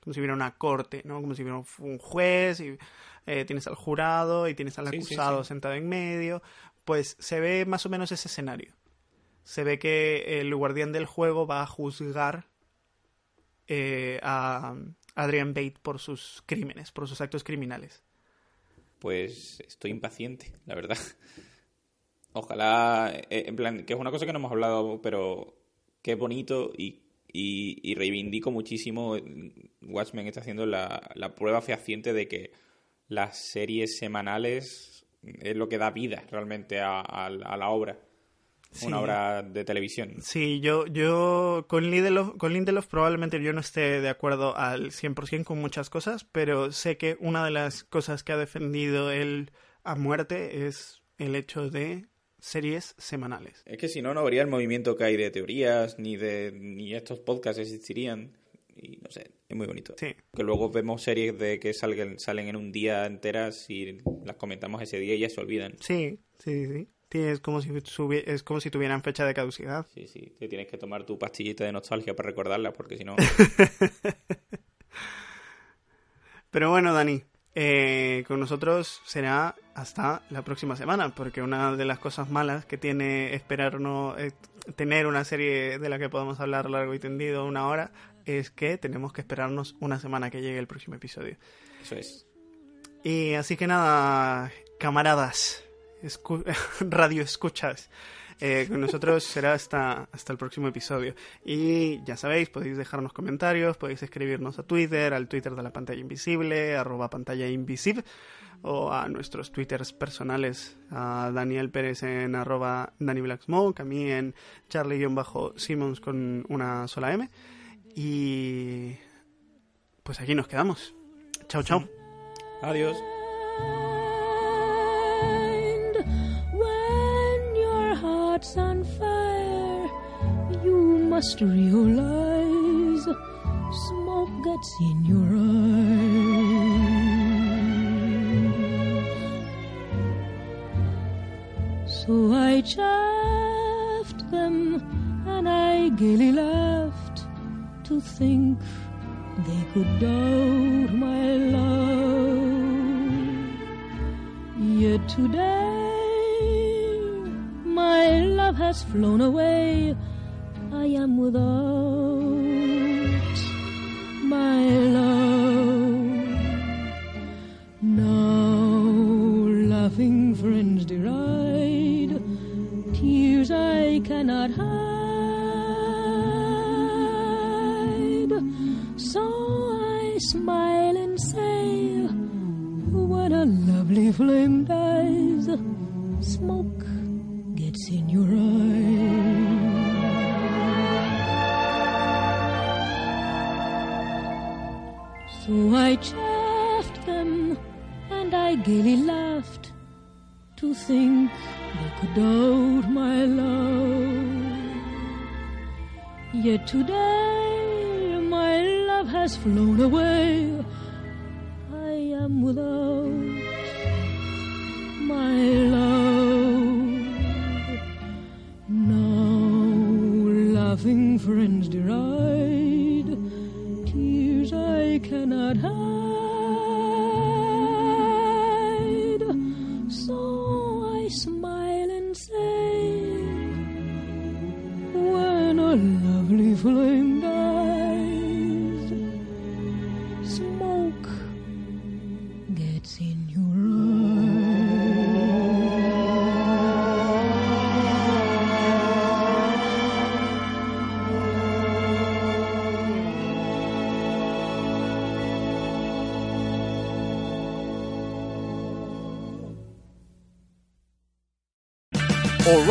Como si hubiera una corte, ¿no? Como si hubiera un juez y eh, tienes al jurado y tienes al Sí, sí, acusado sí. sentado en medio. Pues se ve más o menos ese escenario. Se ve que el guardián del juego va a juzgar eh, a Adrian Bate por sus crímenes, por sus actos criminales. Pues estoy impaciente, la verdad. <laughs> Ojalá, eh, en plan, que es una cosa que no hemos hablado, pero qué bonito y, y, reivindico muchísimo. Watchmen está haciendo la, la prueba fehaciente de que las series semanales es lo que da vida realmente a la obra. Sí. Una obra de televisión. Sí, yo, yo con Lindelof, con Lindelof probablemente yo no esté de acuerdo al 100% con muchas cosas, pero sé que una de las cosas que ha defendido él a muerte es el hecho de series semanales. Es que si no, no habría el movimiento que hay de teorías, ni de ni estos podcasts existirían. Y no sé, es muy bonito. Sí. Que luego vemos series de que salgan, salen en un día enteras y las comentamos ese día y ya se olvidan. Sí, sí, sí. Es como si subi- es como si tuvieran fecha de caducidad. Sí, sí, te tienes que tomar tu pastillita de nostalgia para recordarlas, porque si no... <laughs> Pero bueno, Dani, eh, con nosotros será hasta la próxima semana, porque una de las cosas malas que tiene esperarnos, eh, tener una serie de la que podamos hablar largo y tendido una hora, es que tenemos que esperarnos una semana que llegue el próximo episodio. Eso es. Y así que nada, camaradas, <laughs> radio escuchas. eh, con nosotros será hasta, hasta el próximo episodio. Y ya sabéis, podéis dejarnos comentarios, podéis escribirnos a Twitter, al Twitter de la pantalla invisible, arroba pantalla invisible, o a nuestros Twitters personales, a Daniel Pérez en arroba Danny Black Smoke, a mí en Charlie-Simmons con una sola M. Y pues aquí nos quedamos. Chao, chao. Adiós. Must realize smoke gets in your eyes so i chaffed them and i gaily laughed to think they could doubt my love. Yet today my love has flown away. I am without my love. Now laughing friends deride, tears I cannot hide. So I smile and say, What a lovely flame dies, smoke gaily laughed to think they could doubt my love. Yet today my love has flown away.